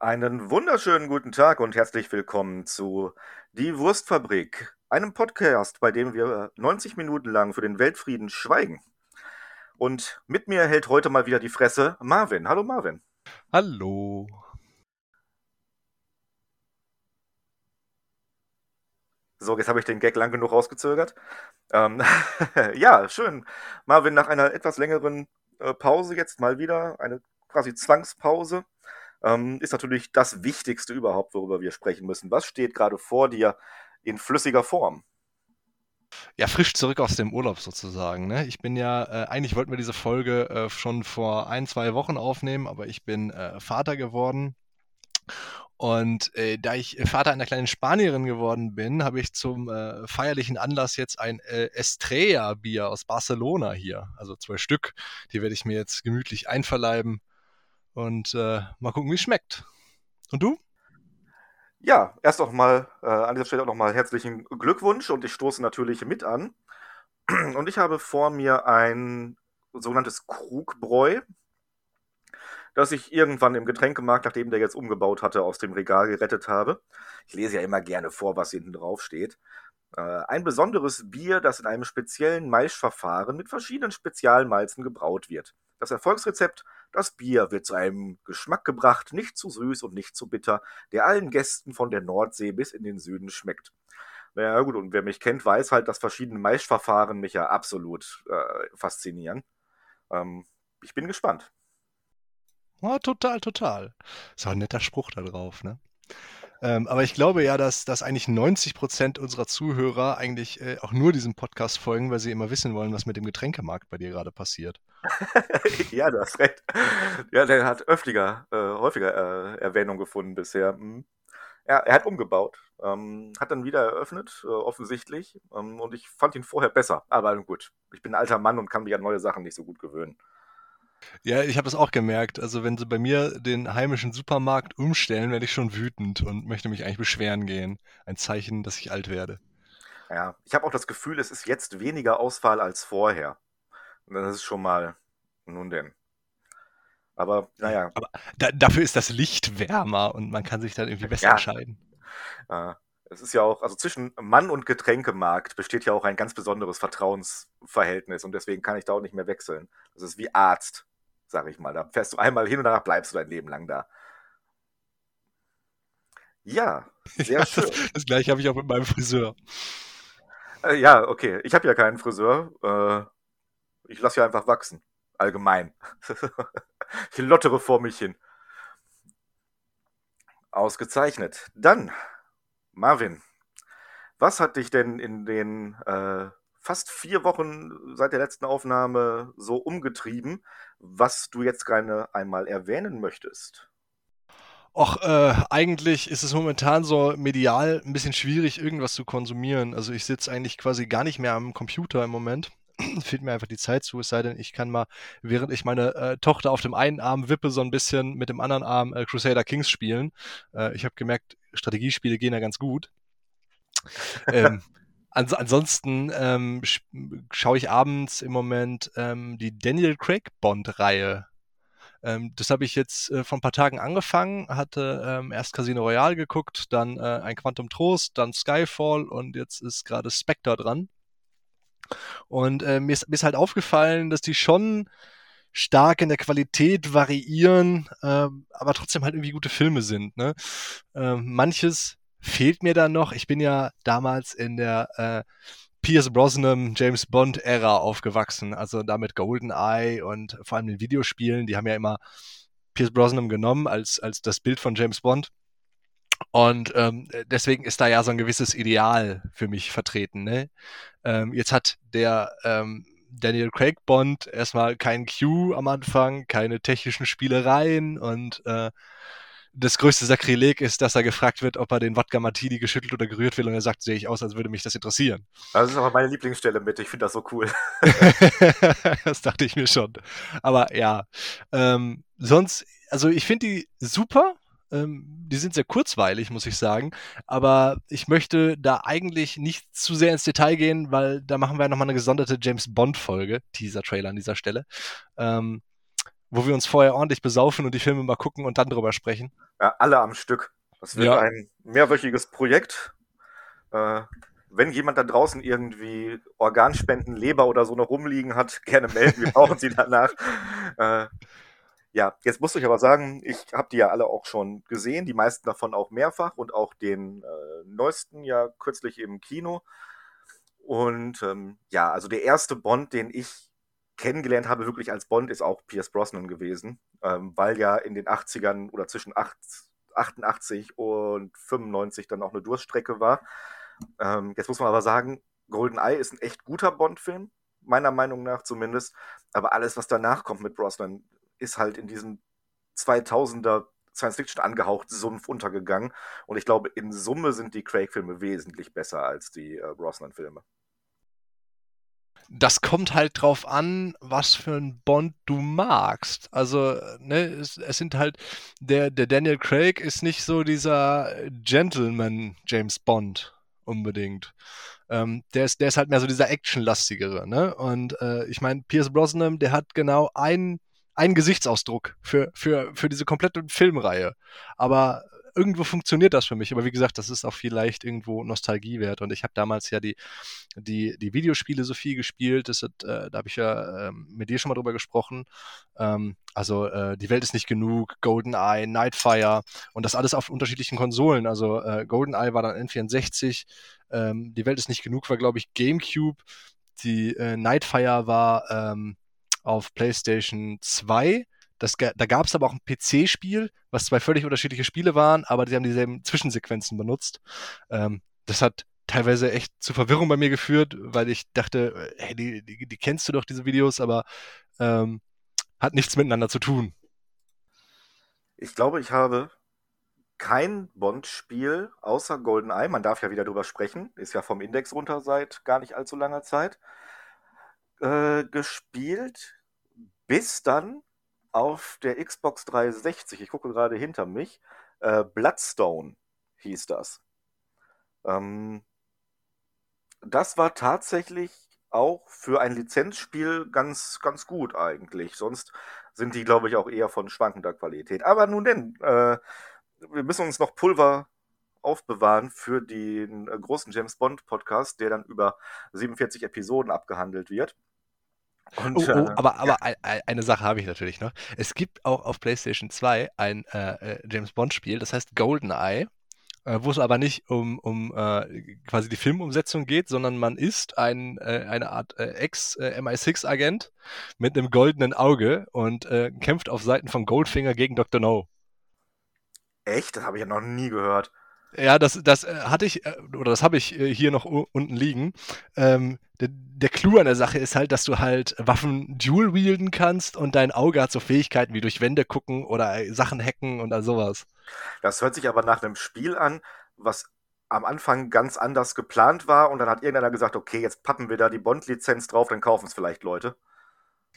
Einen wunderschönen guten Tag und herzlich willkommen zu Die Wurstfabrik, einem Podcast, bei dem wir 90 Minuten lang für den Weltfrieden schweigen. Und mit mir hält heute mal wieder die Fresse Marvin. Hallo Marvin. Hallo. So, jetzt habe ich den Gag lang genug rausgezögert. Ähm, ja, schön. Marvin, nach einer etwas längeren äh, Pause jetzt mal wieder, eine quasi Zwangspause ähm, ist natürlich das Wichtigste überhaupt, worüber wir sprechen müssen. Was steht gerade vor dir in flüssiger Form? Ja, frisch zurück aus dem Urlaub sozusagen. Ne? Ich bin ja, äh, eigentlich wollten wir diese Folge äh, schon vor ein, zwei Wochen aufnehmen, aber ich bin äh, Vater geworden. Und äh, da ich Vater einer kleinen Spanierin geworden bin, habe ich zum äh, feierlichen Anlass jetzt ein äh, Estrella-Bier aus Barcelona hier. Also zwei Stück. Die werde ich mir jetzt gemütlich einverleiben und äh, mal gucken, wie es schmeckt. Und du? Ja, erst auch mal äh, an dieser Stelle auch nochmal herzlichen Glückwunsch und ich stoße natürlich mit an. Und ich habe vor mir ein sogenanntes Krugbräu, das ich irgendwann im Getränkemarkt, nachdem der jetzt umgebaut hatte, aus dem Regal gerettet habe. Ich lese ja immer gerne vor, was hinten drauf steht. Äh, ein besonderes Bier, das in einem speziellen Maischverfahren mit verschiedenen Spezialmalzen gebraut wird. Das Erfolgsrezept das Bier wird zu einem Geschmack gebracht, nicht zu süß und nicht zu bitter, der allen Gästen von der Nordsee bis in den Süden schmeckt. Naja, gut, und wer mich kennt, weiß halt, dass verschiedene Maischverfahren mich ja absolut äh, faszinieren. Ähm, ich bin gespannt. Oh, total, total. Ist auch ein netter Spruch da drauf, ne? Ähm, aber ich glaube ja, dass, dass eigentlich 90 Prozent unserer Zuhörer eigentlich äh, auch nur diesem Podcast folgen, weil sie immer wissen wollen, was mit dem Getränkemarkt bei dir gerade passiert. ja, du hast recht. Ja, der hat öftiger, äh, häufiger äh, Erwähnung gefunden bisher. Mhm. Er, er, hat umgebaut, ähm, hat dann wieder eröffnet, äh, offensichtlich. Ähm, und ich fand ihn vorher besser. Aber gut, ich bin ein alter Mann und kann mich an neue Sachen nicht so gut gewöhnen. Ja, ich habe das auch gemerkt. Also wenn sie bei mir den heimischen Supermarkt umstellen, werde ich schon wütend und möchte mich eigentlich beschweren gehen. Ein Zeichen, dass ich alt werde. Ja, ich habe auch das Gefühl, es ist jetzt weniger Auswahl als vorher. Und das ist schon mal, nun denn. Aber naja. Aber da, dafür ist das Licht wärmer und man kann sich dann irgendwie besser ja. entscheiden. Äh, es ist ja auch, also zwischen Mann und Getränkemarkt besteht ja auch ein ganz besonderes Vertrauensverhältnis und deswegen kann ich da auch nicht mehr wechseln. Das ist wie Arzt sag ich mal. Da fährst du einmal hin und danach bleibst du dein Leben lang da. Ja, sehr ja, schön. Das, das gleiche habe ich auch mit meinem Friseur. Äh, ja, okay. Ich habe ja keinen Friseur. Äh, ich lasse ja einfach wachsen. Allgemein. ich lottere vor mich hin. Ausgezeichnet. Dann, Marvin, was hat dich denn in den äh, fast vier Wochen seit der letzten Aufnahme so umgetrieben, was du jetzt gerne einmal erwähnen möchtest? Och, äh, eigentlich ist es momentan so medial ein bisschen schwierig, irgendwas zu konsumieren. Also ich sitze eigentlich quasi gar nicht mehr am Computer im Moment. Fehlt mir einfach die Zeit zu, es sei denn, ich kann mal, während ich meine äh, Tochter auf dem einen Arm wippe, so ein bisschen mit dem anderen Arm äh, Crusader Kings spielen. Äh, ich habe gemerkt, Strategiespiele gehen ja ganz gut. ähm, Ans ansonsten ähm, schaue ich abends im Moment ähm, die Daniel Craig Bond-Reihe. Ähm, das habe ich jetzt äh, vor ein paar Tagen angefangen, hatte ähm, erst Casino Royale geguckt, dann äh, ein Quantum Trost, dann Skyfall und jetzt ist gerade Spectre dran. Und äh, mir, ist, mir ist halt aufgefallen, dass die schon stark in der Qualität variieren, äh, aber trotzdem halt irgendwie gute Filme sind. Ne? Äh, manches fehlt mir dann noch. Ich bin ja damals in der äh, Pierce Brosnan, James Bond Ära aufgewachsen, also damit GoldenEye und vor allem den Videospielen, die haben ja immer Pierce Brosnan genommen als, als das Bild von James Bond. Und ähm, deswegen ist da ja so ein gewisses Ideal für mich vertreten. Ne? Ähm, jetzt hat der ähm, Daniel Craig Bond erstmal kein Q am Anfang, keine technischen Spielereien und äh, das größte Sakrileg ist, dass er gefragt wird, ob er den Wodka Martini geschüttelt oder gerührt will und er sagt, sehe ich aus, als würde mich das interessieren. Das ist aber meine Lieblingsstelle mit, ich finde das so cool. das dachte ich mir schon. Aber ja, ähm, sonst, also ich finde die super, ähm, die sind sehr kurzweilig, muss ich sagen. Aber ich möchte da eigentlich nicht zu sehr ins Detail gehen, weil da machen wir nochmal eine gesonderte James Bond-Folge, Teaser-Trailer an dieser Stelle. Ähm, wo wir uns vorher ordentlich besaufen und die Filme mal gucken und dann drüber sprechen. Ja, alle am Stück. Das wird ja. ein mehrwöchiges Projekt. Äh, wenn jemand da draußen irgendwie Organspenden, Leber oder so noch rumliegen hat, gerne melden. Wir brauchen sie danach. Äh, ja, jetzt muss ich aber sagen, ich habe die ja alle auch schon gesehen, die meisten davon auch mehrfach und auch den äh, neuesten ja kürzlich im Kino. Und ähm, ja, also der erste Bond, den ich kennengelernt habe, wirklich als Bond, ist auch Pierce Brosnan gewesen, ähm, weil ja in den 80ern oder zwischen 8, 88 und 95 dann auch eine Durststrecke war. Ähm, jetzt muss man aber sagen, GoldenEye ist ein echt guter Bond-Film, meiner Meinung nach zumindest. Aber alles, was danach kommt mit Brosnan, ist halt in diesem 2000er Science Fiction angehaucht Sumpf untergegangen. Und ich glaube, in Summe sind die Craig-Filme wesentlich besser als die äh, Brosnan-Filme. Das kommt halt drauf an, was für ein Bond du magst. Also, ne, es, es sind halt, der, der Daniel Craig ist nicht so dieser Gentleman James Bond unbedingt. Ähm, der, ist, der ist halt mehr so dieser actionlastigere, ne? Und äh, ich meine, Pierce Brosnan, der hat genau einen einen Gesichtsausdruck für, für, für diese komplette Filmreihe. Aber irgendwo funktioniert das für mich. Aber wie gesagt, das ist auch vielleicht irgendwo Nostalgie wert. Und ich habe damals ja die, die, die Videospiele so viel gespielt. Das hat, äh, da habe ich ja äh, mit dir schon mal drüber gesprochen. Ähm, also äh, die Welt ist nicht genug, GoldenEye, Nightfire und das alles auf unterschiedlichen Konsolen. Also äh, GoldenEye war dann N64, ähm, die Welt ist nicht genug war, glaube ich, GameCube. Die äh, Nightfire war ähm, auf PlayStation 2. Das, da gab es aber auch ein PC-Spiel, was zwei völlig unterschiedliche Spiele waren, aber die haben dieselben Zwischensequenzen benutzt. Ähm, das hat teilweise echt zu Verwirrung bei mir geführt, weil ich dachte, hey, die, die, die kennst du doch, diese Videos, aber ähm, hat nichts miteinander zu tun. Ich glaube, ich habe kein Bond-Spiel außer GoldenEye, man darf ja wieder drüber sprechen, ist ja vom Index runter seit gar nicht allzu langer Zeit, äh, gespielt, bis dann auf der Xbox 360, ich gucke gerade hinter mich, äh, Bloodstone hieß das. Ähm, das war tatsächlich auch für ein Lizenzspiel ganz, ganz gut eigentlich. Sonst sind die, glaube ich, auch eher von schwankender Qualität. Aber nun denn, äh, wir müssen uns noch Pulver aufbewahren für den äh, großen James Bond Podcast, der dann über 47 Episoden abgehandelt wird. Und, oh, oh, äh, aber, aber ja. eine Sache habe ich natürlich noch. Es gibt auch auf PlayStation 2 ein äh, äh, James Bond-Spiel, das heißt GoldenEye, äh, wo es aber nicht um, um äh, quasi die Filmumsetzung geht, sondern man ist ein, äh, eine Art Ex-MI6-Agent mit einem goldenen Auge und kämpft auf Seiten von Goldfinger gegen Dr. No. Echt? Das habe ich ja noch nie gehört. Ja, das, das hatte ich, oder das habe ich hier noch unten liegen. Ähm, der, der Clou an der Sache ist halt, dass du halt Waffen dual wielden kannst und dein Auge hat so Fähigkeiten wie durch Wände gucken oder Sachen hacken und all sowas. Das hört sich aber nach einem Spiel an, was am Anfang ganz anders geplant war und dann hat irgendeiner gesagt, okay, jetzt pappen wir da die Bond-Lizenz drauf, dann kaufen es vielleicht Leute.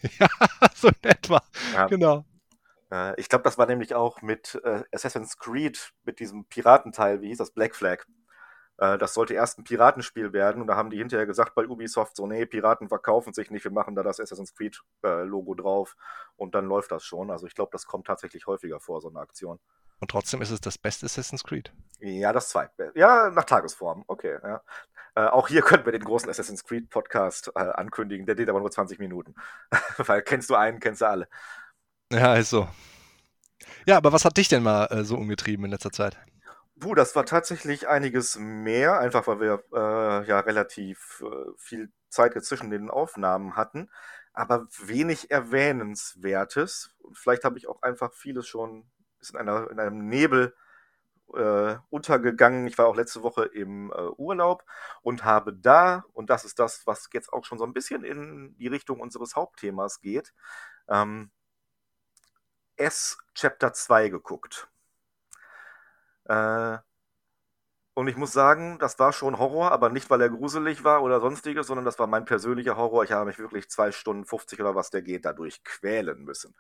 Ja, so in etwa. Ja. Genau. Äh, ich glaube, das war nämlich auch mit äh, Assassin's Creed, mit diesem Piratenteil, wie hieß das, Black Flag. Äh, das sollte erst ein Piratenspiel werden und da haben die hinterher gesagt bei Ubisoft so, nee, Piraten verkaufen sich nicht, wir machen da das Assassin's Creed äh, Logo drauf und dann läuft das schon. Also ich glaube, das kommt tatsächlich häufiger vor, so eine Aktion. Und trotzdem ist es das beste Assassin's Creed. Ja, das zweite. Ja, nach Tagesform. Okay, ja. Äh, auch hier könnten wir den großen Assassin's Creed Podcast äh, ankündigen. Der geht aber nur 20 Minuten. Weil kennst du einen, kennst du alle. Ja, ist so. Ja, aber was hat dich denn mal äh, so umgetrieben in letzter Zeit? Puh, das war tatsächlich einiges mehr, einfach weil wir äh, ja relativ äh, viel Zeit zwischen den Aufnahmen hatten, aber wenig Erwähnenswertes. Und vielleicht habe ich auch einfach vieles schon in, einer, in einem Nebel äh, untergegangen. Ich war auch letzte Woche im äh, Urlaub und habe da, und das ist das, was jetzt auch schon so ein bisschen in die Richtung unseres Hauptthemas geht, ähm, S Chapter 2 geguckt. Äh, und ich muss sagen, das war schon Horror, aber nicht, weil er gruselig war oder sonstiges, sondern das war mein persönlicher Horror. Ich habe mich wirklich zwei Stunden 50 oder was der geht dadurch quälen müssen.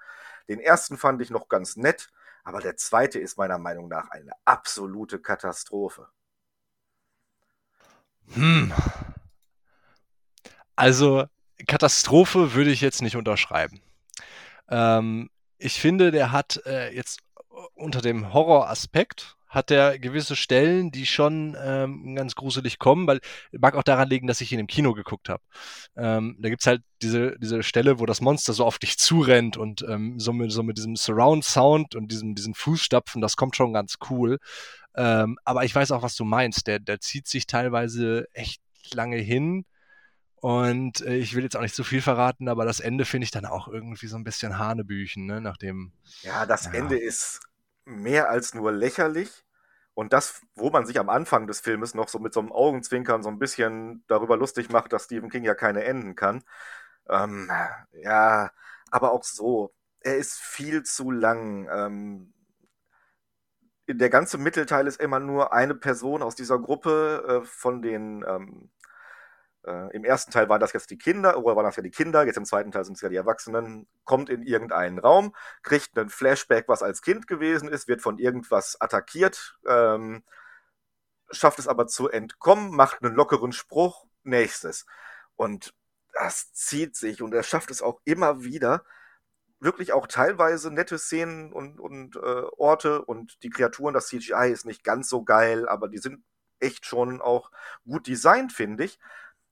Den ersten fand ich noch ganz nett, aber der zweite ist meiner Meinung nach eine absolute Katastrophe. Hm. Also, Katastrophe würde ich jetzt nicht unterschreiben. Ähm, ich finde, der hat äh, jetzt unter dem Horroraspekt hat er gewisse Stellen, die schon ähm, ganz gruselig kommen, weil mag auch daran liegen, dass ich ihn im Kino geguckt habe. Ähm, da gibt's halt diese, diese Stelle, wo das Monster so auf dich zurennt und ähm, so, mit, so mit diesem Surround-Sound und diesem, diesen Fußstapfen, das kommt schon ganz cool. Ähm, aber ich weiß auch, was du meinst. Der, der zieht sich teilweise echt lange hin. Und äh, ich will jetzt auch nicht zu viel verraten, aber das Ende finde ich dann auch irgendwie so ein bisschen Hanebüchen, ne? Nachdem. Ja, das ja. Ende ist mehr als nur lächerlich. Und das, wo man sich am Anfang des Filmes noch so mit so einem Augenzwinkern so ein bisschen darüber lustig macht, dass Stephen King ja keine enden kann. Ähm, ja, aber auch so. Er ist viel zu lang. Ähm, der ganze Mittelteil ist immer nur eine Person aus dieser Gruppe äh, von den ähm, äh, Im ersten Teil waren das jetzt die Kinder, oder waren das ja die Kinder, jetzt im zweiten Teil sind es ja die Erwachsenen, kommt in irgendeinen Raum, kriegt einen Flashback, was als Kind gewesen ist, wird von irgendwas attackiert, ähm, schafft es aber zu entkommen, macht einen lockeren Spruch, nächstes. Und das zieht sich und er schafft es auch immer wieder, wirklich auch teilweise nette Szenen und, und äh, Orte und die Kreaturen, das CGI ist nicht ganz so geil, aber die sind echt schon auch gut designt, finde ich.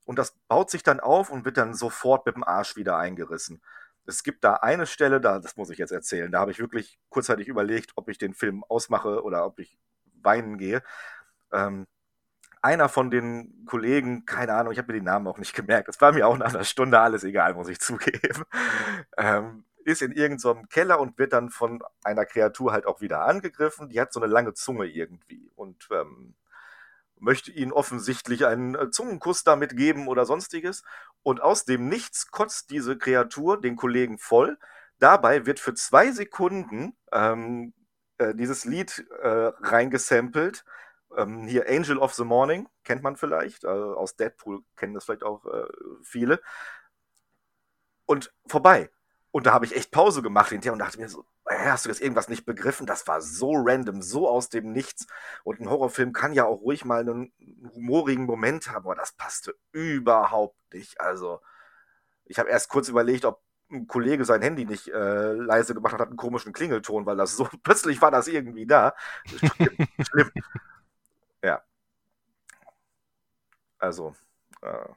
Und das baut sich dann auf und wird dann sofort mit dem Arsch wieder eingerissen. Es gibt da eine Stelle, da, das muss ich jetzt erzählen, da habe ich wirklich kurzzeitig überlegt, ob ich den Film ausmache oder ob ich weinen gehe. Ähm, einer von den Kollegen, keine Ahnung, ich habe mir den Namen auch nicht gemerkt, es war mir auch nach einer Stunde alles egal, muss ich zugeben, ähm, ist in irgendeinem so Keller und wird dann von einer Kreatur halt auch wieder angegriffen. Die hat so eine lange Zunge irgendwie und ähm, möchte ihnen offensichtlich einen äh, Zungenkuss damit geben oder sonstiges. Und aus dem Nichts kotzt diese Kreatur den Kollegen voll. Dabei wird für zwei Sekunden ähm, äh, dieses Lied äh, reingesampelt. Ähm, hier Angel of the Morning, kennt man vielleicht. Äh, aus Deadpool kennen das vielleicht auch äh, viele. Und vorbei. Und da habe ich echt Pause gemacht hinterher und dachte mir so, hast du jetzt irgendwas nicht begriffen? Das war so random, so aus dem Nichts. Und ein Horrorfilm kann ja auch ruhig mal einen humorigen Moment haben, aber das passte überhaupt nicht. Also, ich habe erst kurz überlegt, ob ein Kollege sein Handy nicht äh, leise gemacht hat, hat einen komischen Klingelton, weil das so plötzlich war das irgendwie da. Schlimm. Schlimm. Ja. Also, äh,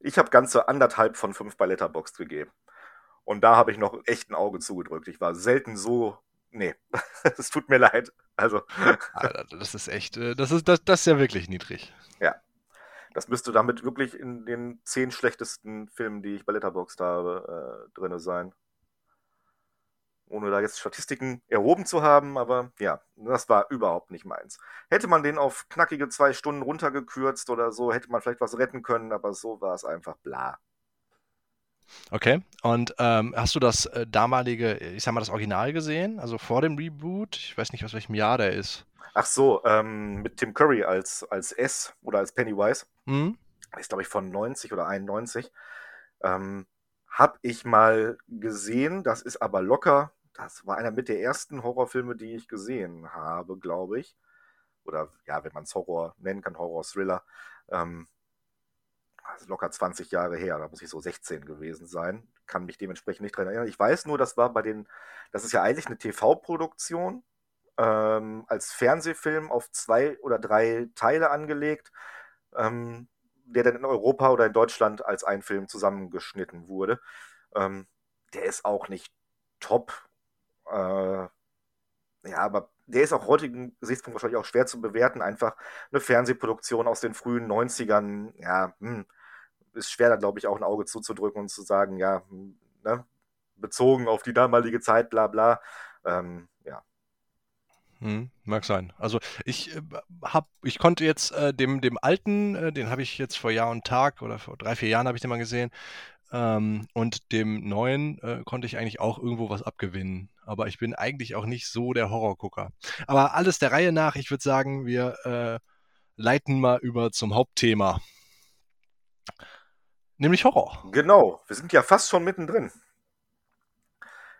ich habe ganze anderthalb von fünf bei Letterboxd gegeben. Und da habe ich noch echt ein Auge zugedrückt. Ich war selten so. Nee, es tut mir leid. Also. Alter, das ist echt, äh, das ist, das, das ist ja wirklich niedrig. Ja. Das müsste damit wirklich in den zehn schlechtesten Filmen, die ich bei Letterboxd habe, äh, drin sein. Ohne da jetzt Statistiken erhoben zu haben, aber ja, das war überhaupt nicht meins. Hätte man den auf knackige zwei Stunden runtergekürzt oder so, hätte man vielleicht was retten können, aber so war es einfach bla. Okay. Und ähm, hast du das äh, damalige, ich sag mal, das Original gesehen? Also vor dem Reboot? Ich weiß nicht, aus welchem Jahr der ist. Ach so, ähm, mit Tim Curry als, als S oder als Pennywise. Mhm. Ist, glaube ich, von 90 oder 91. Ähm, hab ich mal gesehen. Das ist aber locker. Das war einer mit der ersten Horrorfilme, die ich gesehen habe, glaube ich. Oder ja, wenn man es Horror nennen kann, Horror-Thriller. Ähm, locker 20 Jahre her, da muss ich so 16 gewesen sein, kann mich dementsprechend nicht dran erinnern. Ich weiß nur, das war bei den, das ist ja eigentlich eine TV-Produktion, ähm, als Fernsehfilm auf zwei oder drei Teile angelegt, ähm, der dann in Europa oder in Deutschland als ein Film zusammengeschnitten wurde. Ähm, der ist auch nicht top. Äh, ja, aber der ist auch heutigen Gesichtspunkt wahrscheinlich auch schwer zu bewerten. Einfach eine Fernsehproduktion aus den frühen 90ern. Ja, hm, ist schwer, da glaube ich auch ein Auge zuzudrücken und zu sagen, ja, ne, bezogen auf die damalige Zeit, bla bla. Ähm, ja. Hm, mag sein. Also ich äh, hab, ich konnte jetzt äh, dem, dem alten, äh, den habe ich jetzt vor Jahr und Tag oder vor drei, vier Jahren habe ich den mal gesehen. Ähm, und dem neuen äh, konnte ich eigentlich auch irgendwo was abgewinnen. Aber ich bin eigentlich auch nicht so der Horrorgucker. Aber alles der Reihe nach, ich würde sagen, wir äh, leiten mal über zum Hauptthema nämlich Horror. Genau, wir sind ja fast schon mittendrin.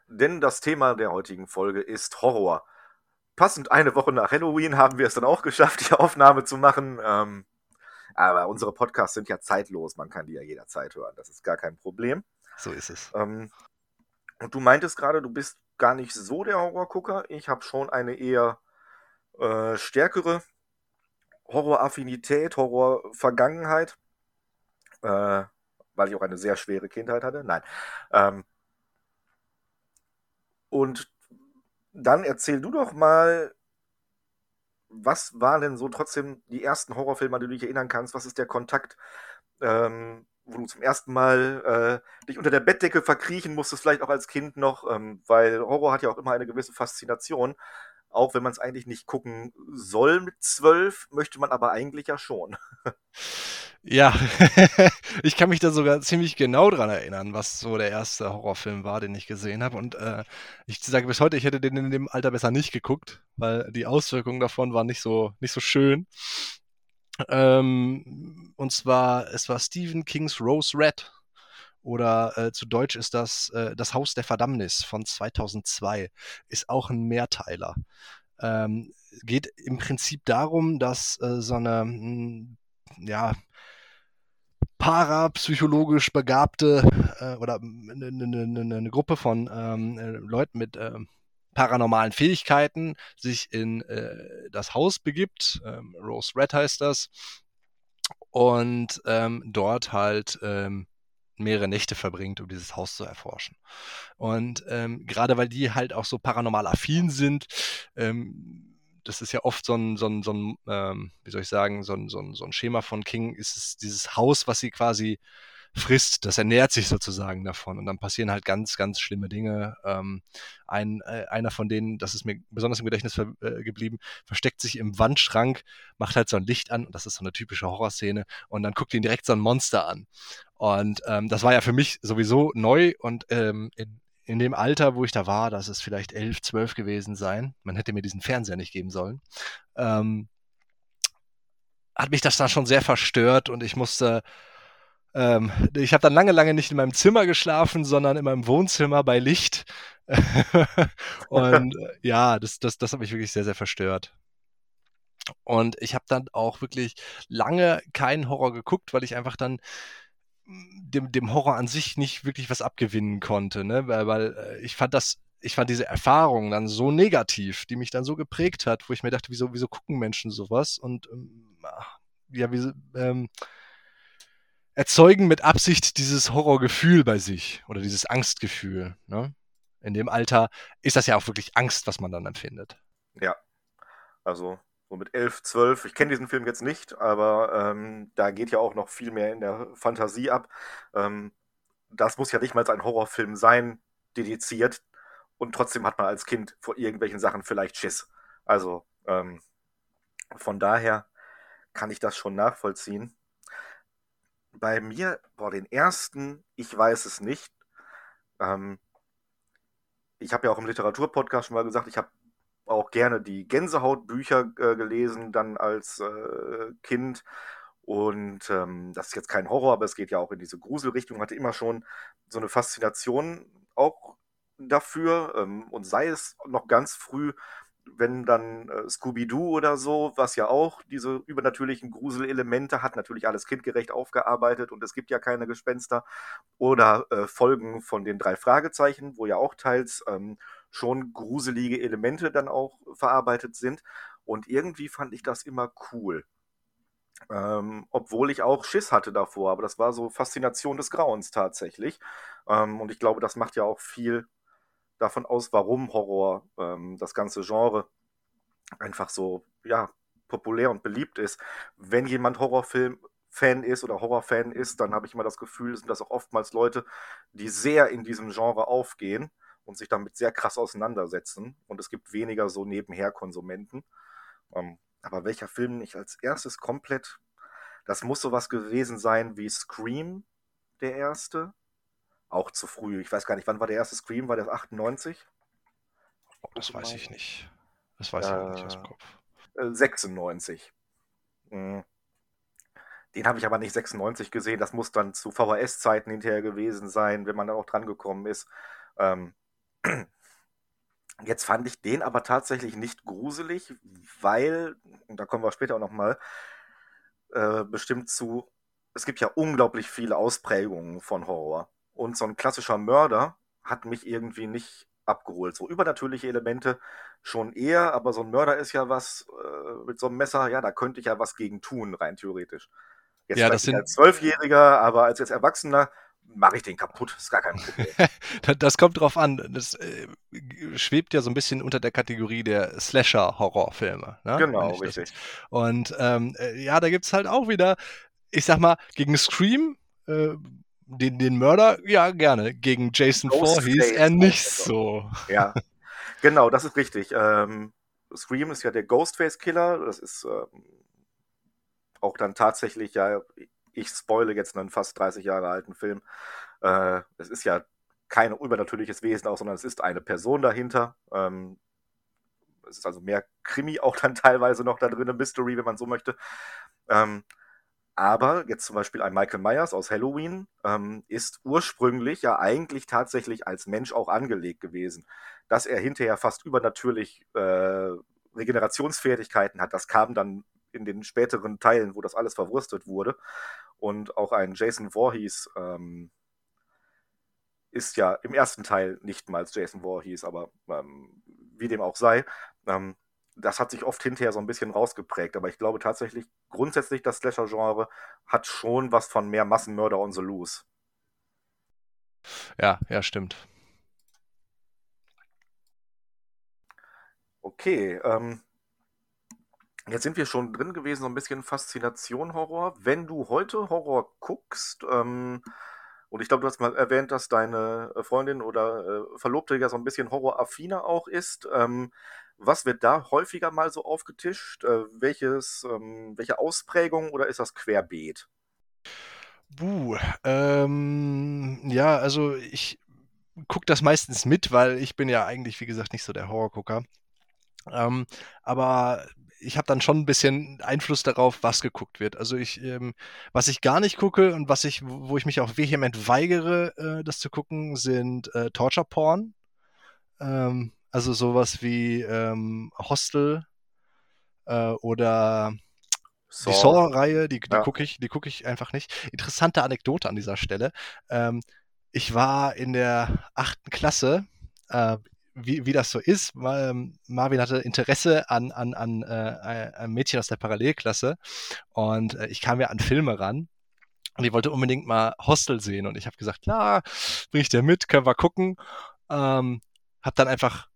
Denn das Thema der heutigen Folge ist Horror. Passend eine Woche nach Halloween haben wir es dann auch geschafft, die Aufnahme zu machen. Ähm, aber unsere Podcasts sind ja zeitlos, man kann die ja jederzeit hören. Das ist gar kein Problem. So ist es. Ähm, und du meintest gerade, du bist gar nicht so der Horrorgucker. Ich habe schon eine eher äh, stärkere Horroraffinität, Horrorvergangenheit, äh, weil ich auch eine sehr schwere Kindheit hatte. Nein. Ähm, und dann erzähl du doch mal, was waren denn so trotzdem die ersten Horrorfilme, an die du dich erinnern kannst? Was ist der Kontakt, ähm, wo du zum ersten Mal äh, dich unter der Bettdecke verkriechen musstest, vielleicht auch als Kind noch, ähm, weil Horror hat ja auch immer eine gewisse Faszination. Auch wenn man es eigentlich nicht gucken soll mit zwölf, möchte man aber eigentlich ja schon. Ja, ich kann mich da sogar ziemlich genau dran erinnern, was so der erste Horrorfilm war, den ich gesehen habe. Und äh, ich sage bis heute, ich hätte den in dem Alter besser nicht geguckt, weil die Auswirkungen davon waren nicht so, nicht so schön. Ähm, und zwar, es war Stephen Kings Rose Red. Oder äh, zu Deutsch ist das äh, Das Haus der Verdammnis von 2002. Ist auch ein Mehrteiler. Ähm, geht im Prinzip darum, dass äh, so eine, mh, hm, ja, parapsychologisch begabte äh, oder eine, eine, eine, eine, Gruppe von ähm, äh, Leuten mit äh, paranormalen Fähigkeiten sich in das Haus begibt. Ähm, Rose Red heißt das. Und ähm, dort halt ähm, mehrere Nächte verbringt, um dieses Haus zu erforschen. Und ähm, gerade weil die halt auch so paranormal affin sind, ähm, das ist ja oft so ein, so ein, so ein ähm, wie soll ich sagen, so ein, so, ein, so ein Schema von King, ist es dieses Haus, was sie quasi frisst, das ernährt sich sozusagen davon. Und dann passieren halt ganz, ganz schlimme Dinge. Ähm, ein, äh, einer von denen, das ist mir besonders im Gedächtnis ver äh, geblieben, versteckt sich im Wandschrank, macht halt so ein Licht an und das ist so eine typische Horrorszene und dann guckt ihn direkt so ein Monster an. Und ähm, das war ja für mich sowieso neu und ähm, in, in dem Alter, wo ich da war, das ist vielleicht elf, zwölf gewesen sein, man hätte mir diesen Fernseher nicht geben sollen, ähm, hat mich das dann schon sehr verstört und ich musste, ähm, ich habe dann lange, lange nicht in meinem Zimmer geschlafen, sondern in meinem Wohnzimmer bei Licht. und äh, ja, das, das, das hat mich wirklich sehr, sehr verstört. Und ich habe dann auch wirklich lange keinen Horror geguckt, weil ich einfach dann dem, dem Horror an sich nicht wirklich was abgewinnen konnte, ne? Weil, weil äh, ich fand das, ich fand diese Erfahrung dann so negativ, die mich dann so geprägt hat, wo ich mir dachte, wieso, wieso gucken Menschen sowas? Und ähm, ja, wie, ähm, erzeugen mit Absicht dieses Horrorgefühl bei sich oder dieses Angstgefühl. Ne? In dem Alter ist das ja auch wirklich Angst, was man dann empfindet. Ja, also so mit 11, 12. Ich kenne diesen Film jetzt nicht, aber ähm, da geht ja auch noch viel mehr in der Fantasie ab. Ähm, das muss ja nicht mal ein Horrorfilm sein, dediziert. Und trotzdem hat man als Kind vor irgendwelchen Sachen vielleicht Schiss. Also ähm, von daher kann ich das schon nachvollziehen. Bei mir, boah, den ersten, ich weiß es nicht. Ähm, ich habe ja auch im Literaturpodcast schon mal gesagt, ich habe auch gerne die Gänsehautbücher äh, gelesen, dann als äh, Kind. Und ähm, das ist jetzt kein Horror, aber es geht ja auch in diese Gruselrichtung. Hatte immer schon so eine Faszination auch dafür. Ähm, und sei es noch ganz früh, wenn dann äh, Scooby-Doo oder so, was ja auch diese übernatürlichen Gruselelemente hat, natürlich alles kindgerecht aufgearbeitet und es gibt ja keine Gespenster. Oder äh, Folgen von den drei Fragezeichen, wo ja auch teils ähm, schon gruselige Elemente dann auch verarbeitet sind. Und irgendwie fand ich das immer cool. Ähm, obwohl ich auch Schiss hatte davor, aber das war so Faszination des Grauens tatsächlich. Ähm, und ich glaube, das macht ja auch viel davon aus, warum Horror, ähm, das ganze Genre, einfach so, ja, populär und beliebt ist. Wenn jemand Horrorfilm Fan ist oder Horrorfan ist, dann habe ich immer das Gefühl, sind das auch oftmals Leute, die sehr in diesem Genre aufgehen und sich damit sehr krass auseinandersetzen. Und es gibt weniger so nebenher Konsumenten. Ähm, aber welcher Film nicht als erstes komplett, das muss sowas gewesen sein wie Scream, der erste. Auch zu früh. Ich weiß gar nicht, wann war der erste Scream? War der 98? Oh, das weiß ich nicht. Das weiß äh, ich auch nicht aus dem Kopf. 96. Äh, mhm. Den habe ich aber nicht 96 gesehen. Das muss dann zu VHS-Zeiten hinterher gewesen sein, wenn man da auch dran gekommen ist. Ähm, Jetzt fand ich den aber tatsächlich nicht gruselig, weil, und da kommen wir später auch nochmal äh, bestimmt zu, es gibt ja unglaublich viele Ausprägungen von Horror. Und so ein klassischer Mörder hat mich irgendwie nicht abgeholt. So übernatürliche Elemente schon eher, aber so ein Mörder ist ja was äh, mit so einem Messer, ja, da könnte ich ja was gegen tun, rein theoretisch. Jetzt ja, das sind als Zwölfjähriger, aber als jetzt Erwachsener mache ich den kaputt, ist gar kein Problem. das kommt drauf an. Das äh, schwebt ja so ein bisschen unter der Kategorie der Slasher-Horrorfilme. Ne? Genau, richtig. Und ähm, äh, ja, da gibt es halt auch wieder, ich sag mal, gegen Scream äh, den, den Mörder, ja, gerne. Gegen Jason Voorhees er nicht so. Ja, genau, das ist richtig. Ähm, Scream ist ja der Ghostface-Killer. Das ist ähm, auch dann tatsächlich, ja, ich spoile jetzt einen fast 30 Jahre alten Film. Äh, es ist ja kein übernatürliches Wesen auch, sondern es ist eine Person dahinter. Ähm, es ist also mehr Krimi auch dann teilweise noch da drin, Mystery, wenn man so möchte. Ähm, aber jetzt zum Beispiel ein Michael Myers aus Halloween ähm, ist ursprünglich ja eigentlich tatsächlich als Mensch auch angelegt gewesen. Dass er hinterher fast übernatürlich äh, Regenerationsfähigkeiten hat, das kam dann in den späteren Teilen, wo das alles verwurstet wurde. Und auch ein Jason Voorhees ähm, ist ja im ersten Teil nicht mal als Jason Voorhees, aber ähm, wie dem auch sei, ähm, das hat sich oft hinterher so ein bisschen rausgeprägt. Aber ich glaube tatsächlich, grundsätzlich das Slasher-Genre hat schon was von mehr Massenmörder on the Loose. Ja, ja, stimmt. Okay, ähm, jetzt sind wir schon drin gewesen, so ein bisschen Faszination Horror. Wenn du heute Horror guckst, ähm, und ich glaube, du hast mal erwähnt, dass deine Freundin oder äh, Verlobte ja so ein bisschen horroraffiner auch ist. Ähm, was wird da häufiger mal so aufgetischt? Äh, welches, ähm, welche Ausprägung oder ist das querbeet? Buh, ähm, ja, also ich gucke das meistens mit, weil ich bin ja eigentlich, wie gesagt, nicht so der Horrorgucker. Ähm, aber ich habe dann schon ein bisschen Einfluss darauf, was geguckt wird. Also ich, ähm, was ich gar nicht gucke und was ich, wo ich mich auch vehement weigere, äh, das zu gucken, sind äh, Torture Porn. Ähm, also sowas wie ähm, Hostel äh, oder Saw. die Saw-Reihe, die, die ja. gucke ich, die ich einfach nicht. Interessante Anekdote an dieser Stelle. Ähm, ich war in der achten Klasse, äh, wie, wie das so ist. Ähm, Marvin hatte Interesse an, an, an äh, einem Mädchen aus der Parallelklasse und äh, ich kam ja an Filme ran. Und die wollte unbedingt mal Hostel sehen. Und ich habe gesagt, klar, bring ich dir mit, können wir gucken. Ähm, hab dann einfach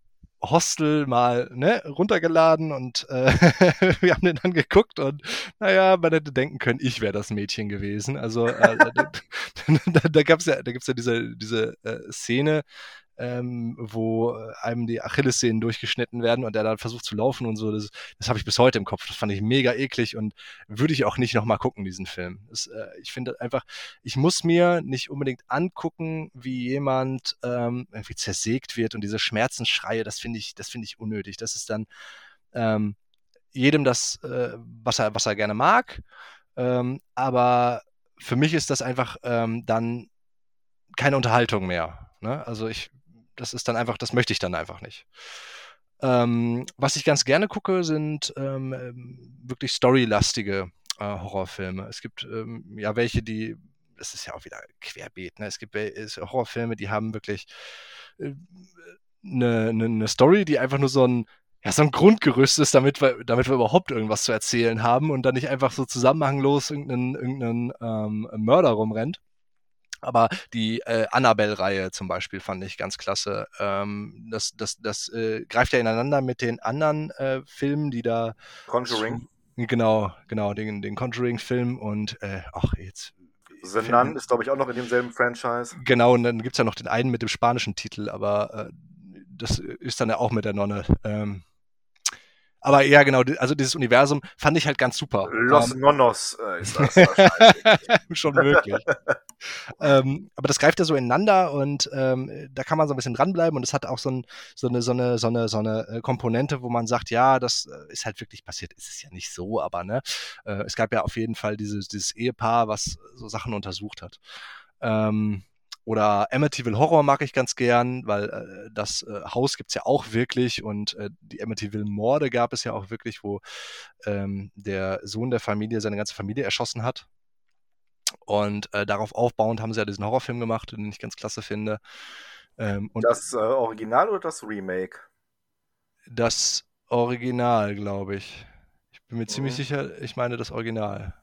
Hostel mal ne, runtergeladen und äh, wir haben den dann geguckt und naja, man hätte denken können, ich wäre das Mädchen gewesen. Also äh, da, da, da gab es ja, da gibt's ja diese, diese äh, Szene, ähm, wo äh, einem die Achillessehnen durchgeschnitten werden und er dann versucht zu laufen und so. Das, das habe ich bis heute im Kopf. Das fand ich mega eklig und würde ich auch nicht nochmal gucken, diesen Film. Das, äh, ich finde einfach, ich muss mir nicht unbedingt angucken, wie jemand ähm, irgendwie zersägt wird und diese Schmerzensschreie, das finde ich, das finde ich unnötig. Das ist dann ähm, jedem das, äh, was, er, was er gerne mag. Ähm, aber für mich ist das einfach ähm, dann keine Unterhaltung mehr. Ne? Also ich das ist dann einfach, das möchte ich dann einfach nicht. Ähm, was ich ganz gerne gucke, sind ähm, ähm, wirklich storylastige äh, Horrorfilme. Es gibt ähm, ja welche, die, das ist ja auch wieder querbeet, ne? es gibt es, Horrorfilme, die haben wirklich äh, eine, ne, ne Story, die einfach nur so ein, ja, so ein Grundgerüst ist, damit wir, damit wir überhaupt irgendwas zu erzählen haben und dann nicht einfach so zusammenhanglos irgendeinen, irgendeinen ähm, Mörder rumrennt. Aber die äh, Annabelle-Reihe zum Beispiel fand ich ganz klasse. Ähm, das das, das äh, greift ja ineinander mit den anderen äh, Filmen, die da. Conjuring. Genau, genau, den, den Conjuring-Film und äh, ach, jetzt. The Nun ist, glaube ich, auch noch in demselben Franchise. Genau, und dann gibt es ja noch den einen mit dem spanischen Titel, aber äh, das ist dann ja auch mit der Nonne. Ähm, aber ja, genau, also dieses Universum fand ich halt ganz super. Los ähm, Nonos äh, ist das wahrscheinlich. schon möglich. ähm, aber das greift ja so ineinander und ähm, da kann man so ein bisschen dranbleiben und es hat auch so, ein, so, eine, so, eine, so, eine, so eine äh, Komponente, wo man sagt, ja, das äh, ist halt wirklich passiert. Ist es ja nicht so, aber ne, äh, es gab ja auf jeden Fall dieses, dieses Ehepaar, was so Sachen untersucht hat. Ähm, oder Amityville Horror mag ich ganz gern, weil äh, das äh, Haus es ja auch wirklich und äh, die Amityville Morde gab es ja auch wirklich, wo ähm, der Sohn der Familie seine ganze Familie erschossen hat. Und äh, darauf aufbauend haben sie ja diesen Horrorfilm gemacht, den ich ganz klasse finde. Ähm, das äh, Original oder das Remake? Das Original, glaube ich. Ich bin mir mhm. ziemlich sicher, ich meine das Original.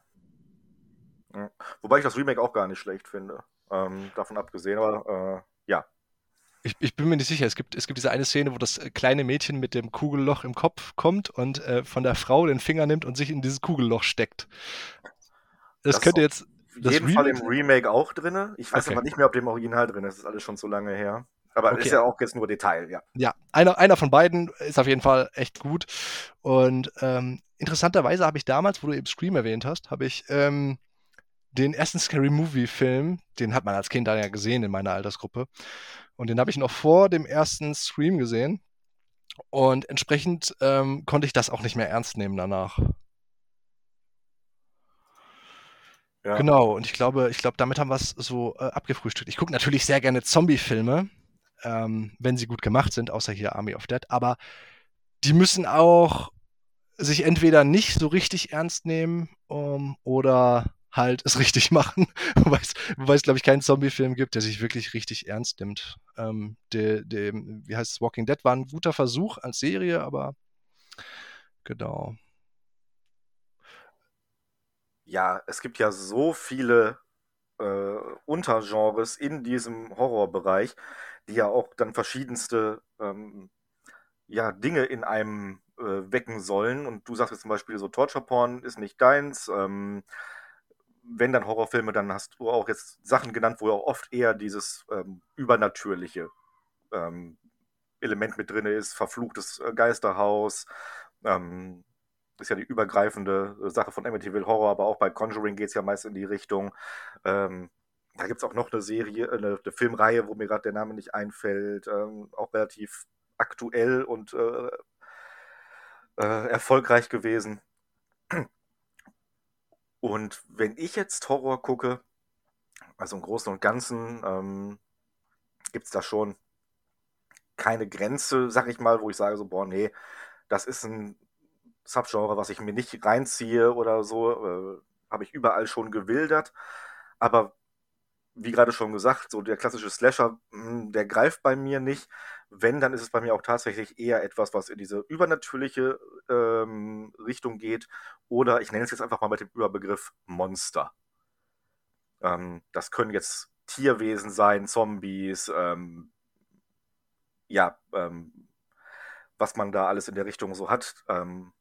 Wobei ich das Remake auch gar nicht schlecht finde. Ähm, davon abgesehen, aber äh, ja. Ich, ich, bin mir nicht sicher. Es gibt, es gibt diese eine Szene, wo das äh, kleine Mädchen mit dem Kugelloch im Kopf kommt und äh, von der Frau den Finger nimmt und sich in dieses Kugelloch steckt. Das, das könnte jetzt. Auf jeden Fall im Remake auch drin. Ich weiß okay. aber nicht mehr, ob dem Original drin ist. Das ist alles schon so lange her. Aber okay. ist ja auch jetzt nur Detail, ja. Ja, einer, einer von beiden ist auf jeden Fall echt gut. Und ähm, interessanterweise habe ich damals, wo du eben Scream erwähnt hast, habe ich ähm, den ersten Scary Movie-Film, den hat man als Kind dann ja gesehen in meiner Altersgruppe. Und den habe ich noch vor dem ersten Scream gesehen. Und entsprechend ähm, konnte ich das auch nicht mehr ernst nehmen danach. Ja. Genau, und ich glaube, ich glaube, damit haben wir es so äh, abgefrühstückt. Ich gucke natürlich sehr gerne Zombie-Filme, ähm, wenn sie gut gemacht sind, außer hier Army of Dead, aber die müssen auch sich entweder nicht so richtig ernst nehmen um, oder halt es richtig machen. Wobei es, glaube ich, keinen Zombie-Film gibt, der sich wirklich richtig ernst nimmt. Ähm, de, de, wie heißt es, Walking Dead war ein guter Versuch als Serie, aber genau. Ja, es gibt ja so viele äh, Untergenres in diesem Horrorbereich, die ja auch dann verschiedenste ähm, ja, Dinge in einem äh, wecken sollen. Und du sagst jetzt zum Beispiel so, Torture Porn ist nicht deins. Ähm, wenn dann Horrorfilme, dann hast du auch jetzt Sachen genannt, wo auch oft eher dieses ähm, übernatürliche ähm, Element mit drin ist, verfluchtes äh, Geisterhaus, ähm, ist ja die übergreifende äh, Sache von Amityville Horror, aber auch bei Conjuring geht es ja meist in die Richtung. Ähm, da gibt es auch noch eine Serie, äh, eine, eine Filmreihe, wo mir gerade der Name nicht einfällt, ähm, auch relativ aktuell und äh, äh, erfolgreich gewesen. Und wenn ich jetzt Horror gucke, also im Großen und Ganzen, ähm, gibt es da schon keine Grenze, sag ich mal, wo ich sage so, boah, nee, das ist ein Subgenre, was ich mir nicht reinziehe oder so, äh, habe ich überall schon gewildert. Aber wie gerade schon gesagt, so der klassische Slasher, hm, der greift bei mir nicht. Wenn, dann ist es bei mir auch tatsächlich eher etwas, was in diese übernatürliche ähm, Richtung geht. Oder ich nenne es jetzt einfach mal mit dem Überbegriff Monster. Ähm, das können jetzt Tierwesen sein, Zombies, ähm, ja, ähm, was man da alles in der Richtung so hat. Ähm,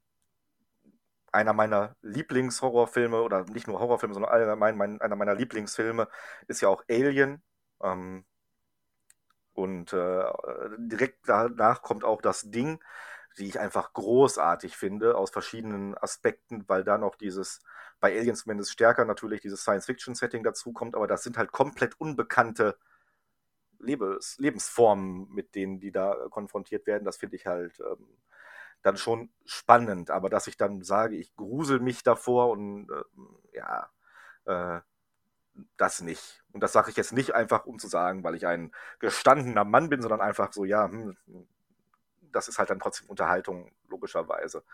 einer meiner Lieblingshorrorfilme oder nicht nur Horrorfilme, sondern allgemein mein, einer meiner Lieblingsfilme ist ja auch Alien. Ähm, und äh, direkt danach kommt auch das Ding, die ich einfach großartig finde, aus verschiedenen Aspekten, weil da noch dieses, bei Alien zumindest stärker natürlich dieses Science-Fiction-Setting dazu kommt, aber das sind halt komplett unbekannte Lebens Lebensformen, mit denen die da konfrontiert werden. Das finde ich halt ähm, dann schon spannend. Aber dass ich dann sage, ich grusel mich davor und äh, ja, äh, das nicht. Und das sage ich jetzt nicht einfach, um zu sagen, weil ich ein gestandener Mann bin, sondern einfach so, ja, hm, das ist halt dann trotzdem Unterhaltung, logischerweise.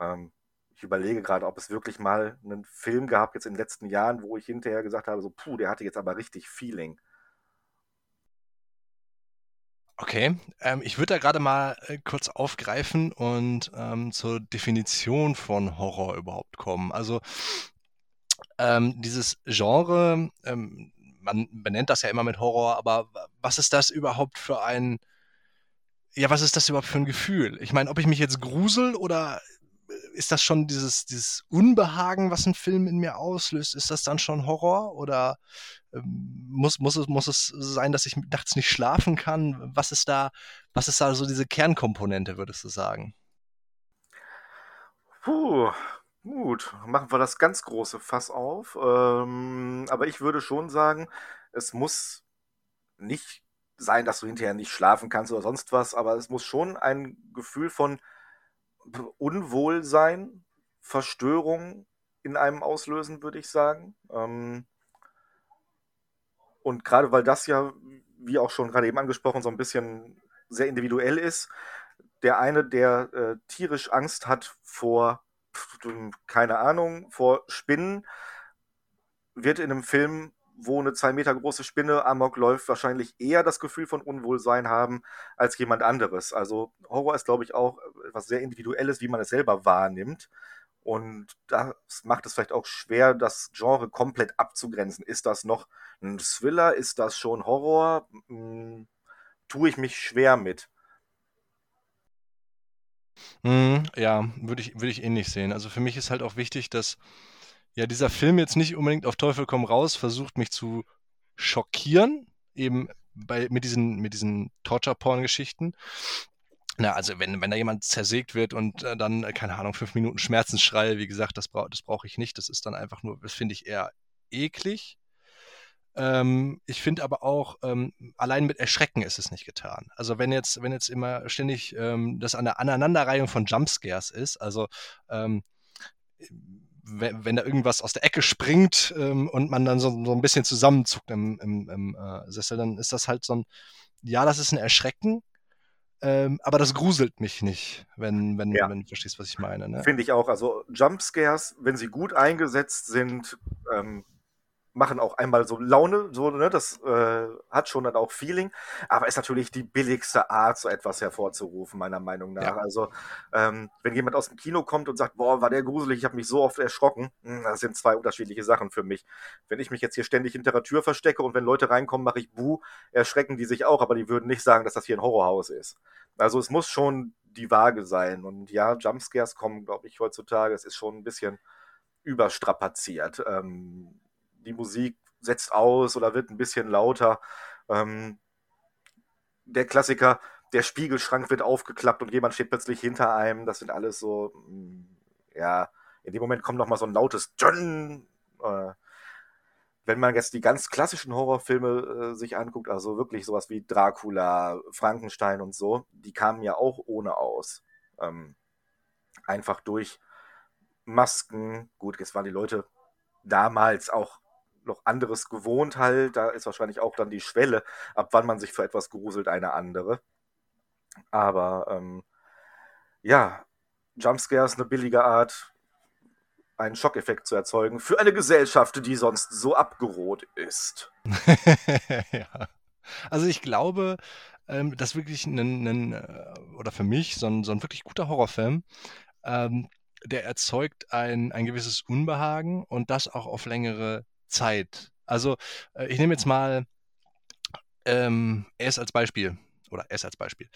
Ähm, ich überlege gerade, ob es wirklich mal einen Film gab, jetzt in den letzten Jahren, wo ich hinterher gesagt habe, so, puh, der hatte jetzt aber richtig Feeling. Okay, ähm, ich würde da gerade mal äh, kurz aufgreifen und ähm, zur Definition von Horror überhaupt kommen. Also ähm, dieses Genre, ähm, man benennt das ja immer mit Horror, aber was ist das überhaupt für ein, ja, was ist das überhaupt für ein Gefühl? Ich meine, ob ich mich jetzt grusel oder ist das schon dieses, dieses Unbehagen, was ein Film in mir auslöst? Ist das dann schon Horror? Oder ähm, muss, muss, es, muss es sein, dass ich nachts nicht schlafen kann? Was ist da, was ist da so diese Kernkomponente, würdest du sagen? Puh, gut. Machen wir das ganz große Fass auf. Ähm, aber ich würde schon sagen, es muss nicht sein, dass du hinterher nicht schlafen kannst oder sonst was, aber es muss schon ein Gefühl von Unwohlsein, Verstörung in einem auslösen, würde ich sagen. Ähm, und gerade weil das ja, wie auch schon gerade eben angesprochen, so ein bisschen sehr individuell ist, der eine, der äh, tierisch Angst hat vor, keine Ahnung, vor Spinnen, wird in einem Film wo eine zwei Meter große Spinne amok läuft, wahrscheinlich eher das Gefühl von Unwohlsein haben als jemand anderes. Also Horror ist, glaube ich, auch etwas sehr Individuelles, wie man es selber wahrnimmt. Und das macht es vielleicht auch schwer, das Genre komplett abzugrenzen. Ist das noch ein Thriller? Ist das schon Horror? Hm, tue ich mich schwer mit. Mhm, ja, würde ich, würde ich ähnlich sehen. Also für mich ist halt auch wichtig, dass ja dieser Film jetzt nicht unbedingt auf Teufel komm raus versucht, mich zu schockieren, eben bei, mit diesen, mit diesen Torture-Porn-Geschichten. Na, also wenn, wenn da jemand zersägt wird und äh, dann, äh, keine Ahnung, fünf Minuten Schmerzensschreie, wie gesagt, das, bra das brauche ich nicht. Das ist dann einfach nur, das finde ich eher eklig. Ähm, ich finde aber auch, ähm, allein mit Erschrecken ist es nicht getan. Also wenn jetzt, wenn jetzt immer ständig ähm, das eine Aneinanderreihung von Jumpscares ist, also ähm, wenn, wenn, da irgendwas aus der Ecke springt ähm, und man dann so, so, ein bisschen zusammenzuckt im, im, im äh, Sessel, dann ist das halt so ein, ja, das ist ein Erschrecken, ähm, aber das gruselt mich nicht, wenn, wenn, ja. wenn du verstehst, was ich meine. Ne? Finde ich auch. Also Jumpscares, wenn sie gut eingesetzt sind, ähm, machen auch einmal so Laune, so, ne, das äh, hat schon dann auch Feeling, aber ist natürlich die billigste Art, so etwas hervorzurufen, meiner Meinung nach. Ja. Also, ähm, wenn jemand aus dem Kino kommt und sagt, boah, war der gruselig, ich habe mich so oft erschrocken, hm, das sind zwei unterschiedliche Sachen für mich. Wenn ich mich jetzt hier ständig hinter der Tür verstecke und wenn Leute reinkommen, mache ich Buh, erschrecken die sich auch, aber die würden nicht sagen, dass das hier ein Horrorhaus ist. Also es muss schon die Waage sein. Und ja, Jumpscares kommen, glaube ich, heutzutage, es ist schon ein bisschen überstrapaziert. Ähm, die Musik setzt aus oder wird ein bisschen lauter. Ähm, der Klassiker, der Spiegelschrank wird aufgeklappt und jemand steht plötzlich hinter einem. Das sind alles so, mm, ja, in dem Moment kommt nochmal so ein lautes Dünn. Äh, wenn man jetzt die ganz klassischen Horrorfilme äh, sich anguckt, also wirklich sowas wie Dracula, Frankenstein und so, die kamen ja auch ohne aus. Ähm, einfach durch Masken. Gut, jetzt waren die Leute damals auch noch anderes gewohnt halt. Da ist wahrscheinlich auch dann die Schwelle, ab wann man sich für etwas gruselt, eine andere. Aber ähm, ja, Jumpscare ist eine billige Art, einen Schockeffekt zu erzeugen für eine Gesellschaft, die sonst so abgeroht ist. ja. Also ich glaube, ähm, dass wirklich ein, ein, äh, oder für mich so ein, so ein wirklich guter Horrorfilm, ähm, der erzeugt ein, ein gewisses Unbehagen und das auch auf längere Zeit. Also äh, ich nehme jetzt mal ähm, S als Beispiel oder S als Beispiel.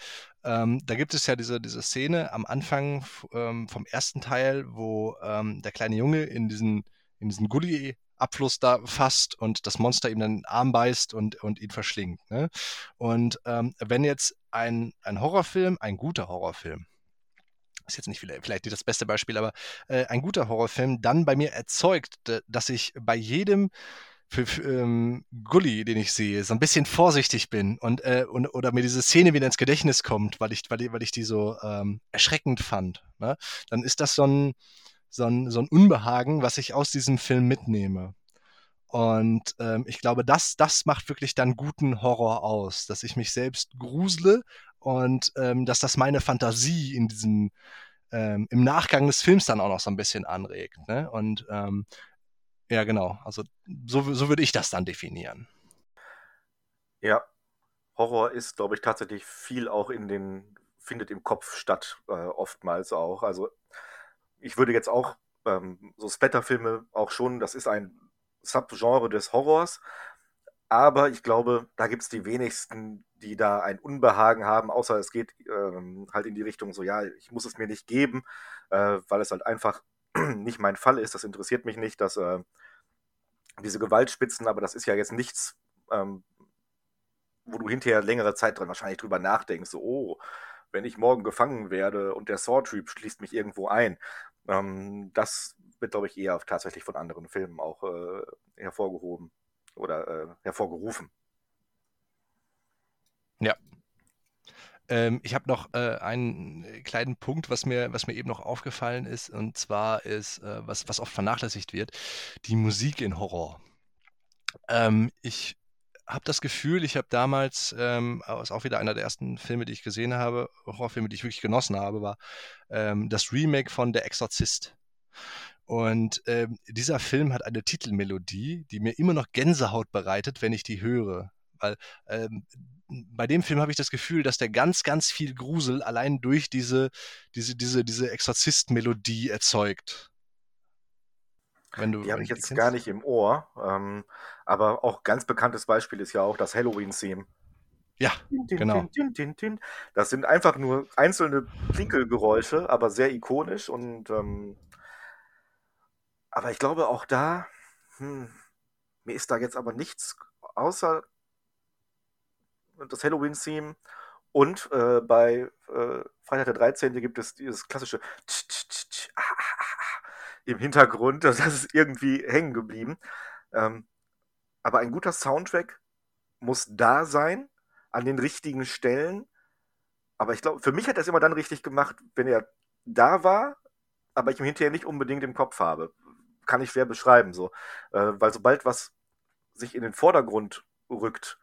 Ähm, da gibt es ja diese, diese Szene am Anfang ähm, vom ersten Teil, wo ähm, der kleine Junge in diesen, in diesen Gully-Abfluss da fasst und das Monster ihm dann den Arm beißt und, und ihn verschlingt. Ne? Und ähm, wenn jetzt ein, ein Horrorfilm, ein guter Horrorfilm, ist jetzt nicht vielleicht das beste Beispiel, aber äh, ein guter Horrorfilm dann bei mir erzeugt, dass ich bei jedem für, für ähm, Gully, den ich sehe, so ein bisschen vorsichtig bin und, äh, und oder mir diese Szene wieder ins Gedächtnis kommt, weil ich, weil ich, weil ich die so ähm, erschreckend fand, ne? dann ist das so ein, so, ein, so ein Unbehagen, was ich aus diesem Film mitnehme. Und ähm, ich glaube, das, das macht wirklich dann guten Horror aus, dass ich mich selbst grusle und ähm, dass das meine Fantasie in diesem ähm, im Nachgang des Films dann auch noch so ein bisschen anregt. Ne? Und ähm, ja, genau. Also so, so würde ich das dann definieren. Ja, Horror ist, glaube ich, tatsächlich viel auch in den, findet im Kopf statt, äh, oftmals auch. Also ich würde jetzt auch ähm, so Splatter-Filme auch schon, das ist ein Subgenre des Horrors, aber ich glaube, da gibt es die wenigsten, die da ein Unbehagen haben, außer es geht ähm, halt in die Richtung so, ja, ich muss es mir nicht geben, äh, weil es halt einfach nicht mein Fall ist. Das interessiert mich nicht, dass äh, diese Gewaltspitzen, aber das ist ja jetzt nichts, ähm, wo du hinterher längere Zeit dran wahrscheinlich drüber nachdenkst, so, oh, wenn ich morgen gefangen werde und der Saw-Typ schließt mich irgendwo ein. Ähm, das wird, glaube ich, eher tatsächlich von anderen Filmen auch äh, hervorgehoben oder äh, hervorgerufen. Ja. Ähm, ich habe noch äh, einen kleinen Punkt, was mir, was mir eben noch aufgefallen ist, und zwar ist, äh, was, was oft vernachlässigt wird, die Musik in Horror. Ähm, ich habe das Gefühl, ich habe damals, ähm, ist auch wieder einer der ersten Filme, die ich gesehen habe, Horrorfilme, die ich wirklich genossen habe, war ähm, das Remake von Der Exorzist. Und ähm, dieser Film hat eine Titelmelodie, die mir immer noch Gänsehaut bereitet, wenn ich die höre. Weil ähm, bei dem Film habe ich das Gefühl, dass der ganz, ganz viel Grusel allein durch diese, diese, diese, diese Exorzist-Melodie erzeugt. Du, die habe ich jetzt gar nicht im Ohr. Ähm, aber auch ganz bekanntes Beispiel ist ja auch das Halloween-Theme. Ja, genau. Das sind einfach nur einzelne Klinkelgeräusche, aber sehr ikonisch und ähm, aber ich glaube auch da, hm, mir ist da jetzt aber nichts außer das Halloween-Theme und äh, bei äh, Freitag der 13. gibt es dieses klassische im Hintergrund. Das ist irgendwie hängen geblieben. Ähm, aber ein guter Soundtrack muss da sein an den richtigen Stellen. Aber ich glaube, für mich hat er es immer dann richtig gemacht, wenn er da war, aber ich ihn hinterher nicht unbedingt im Kopf habe. Kann ich schwer beschreiben, so. Äh, weil sobald was sich in den Vordergrund rückt,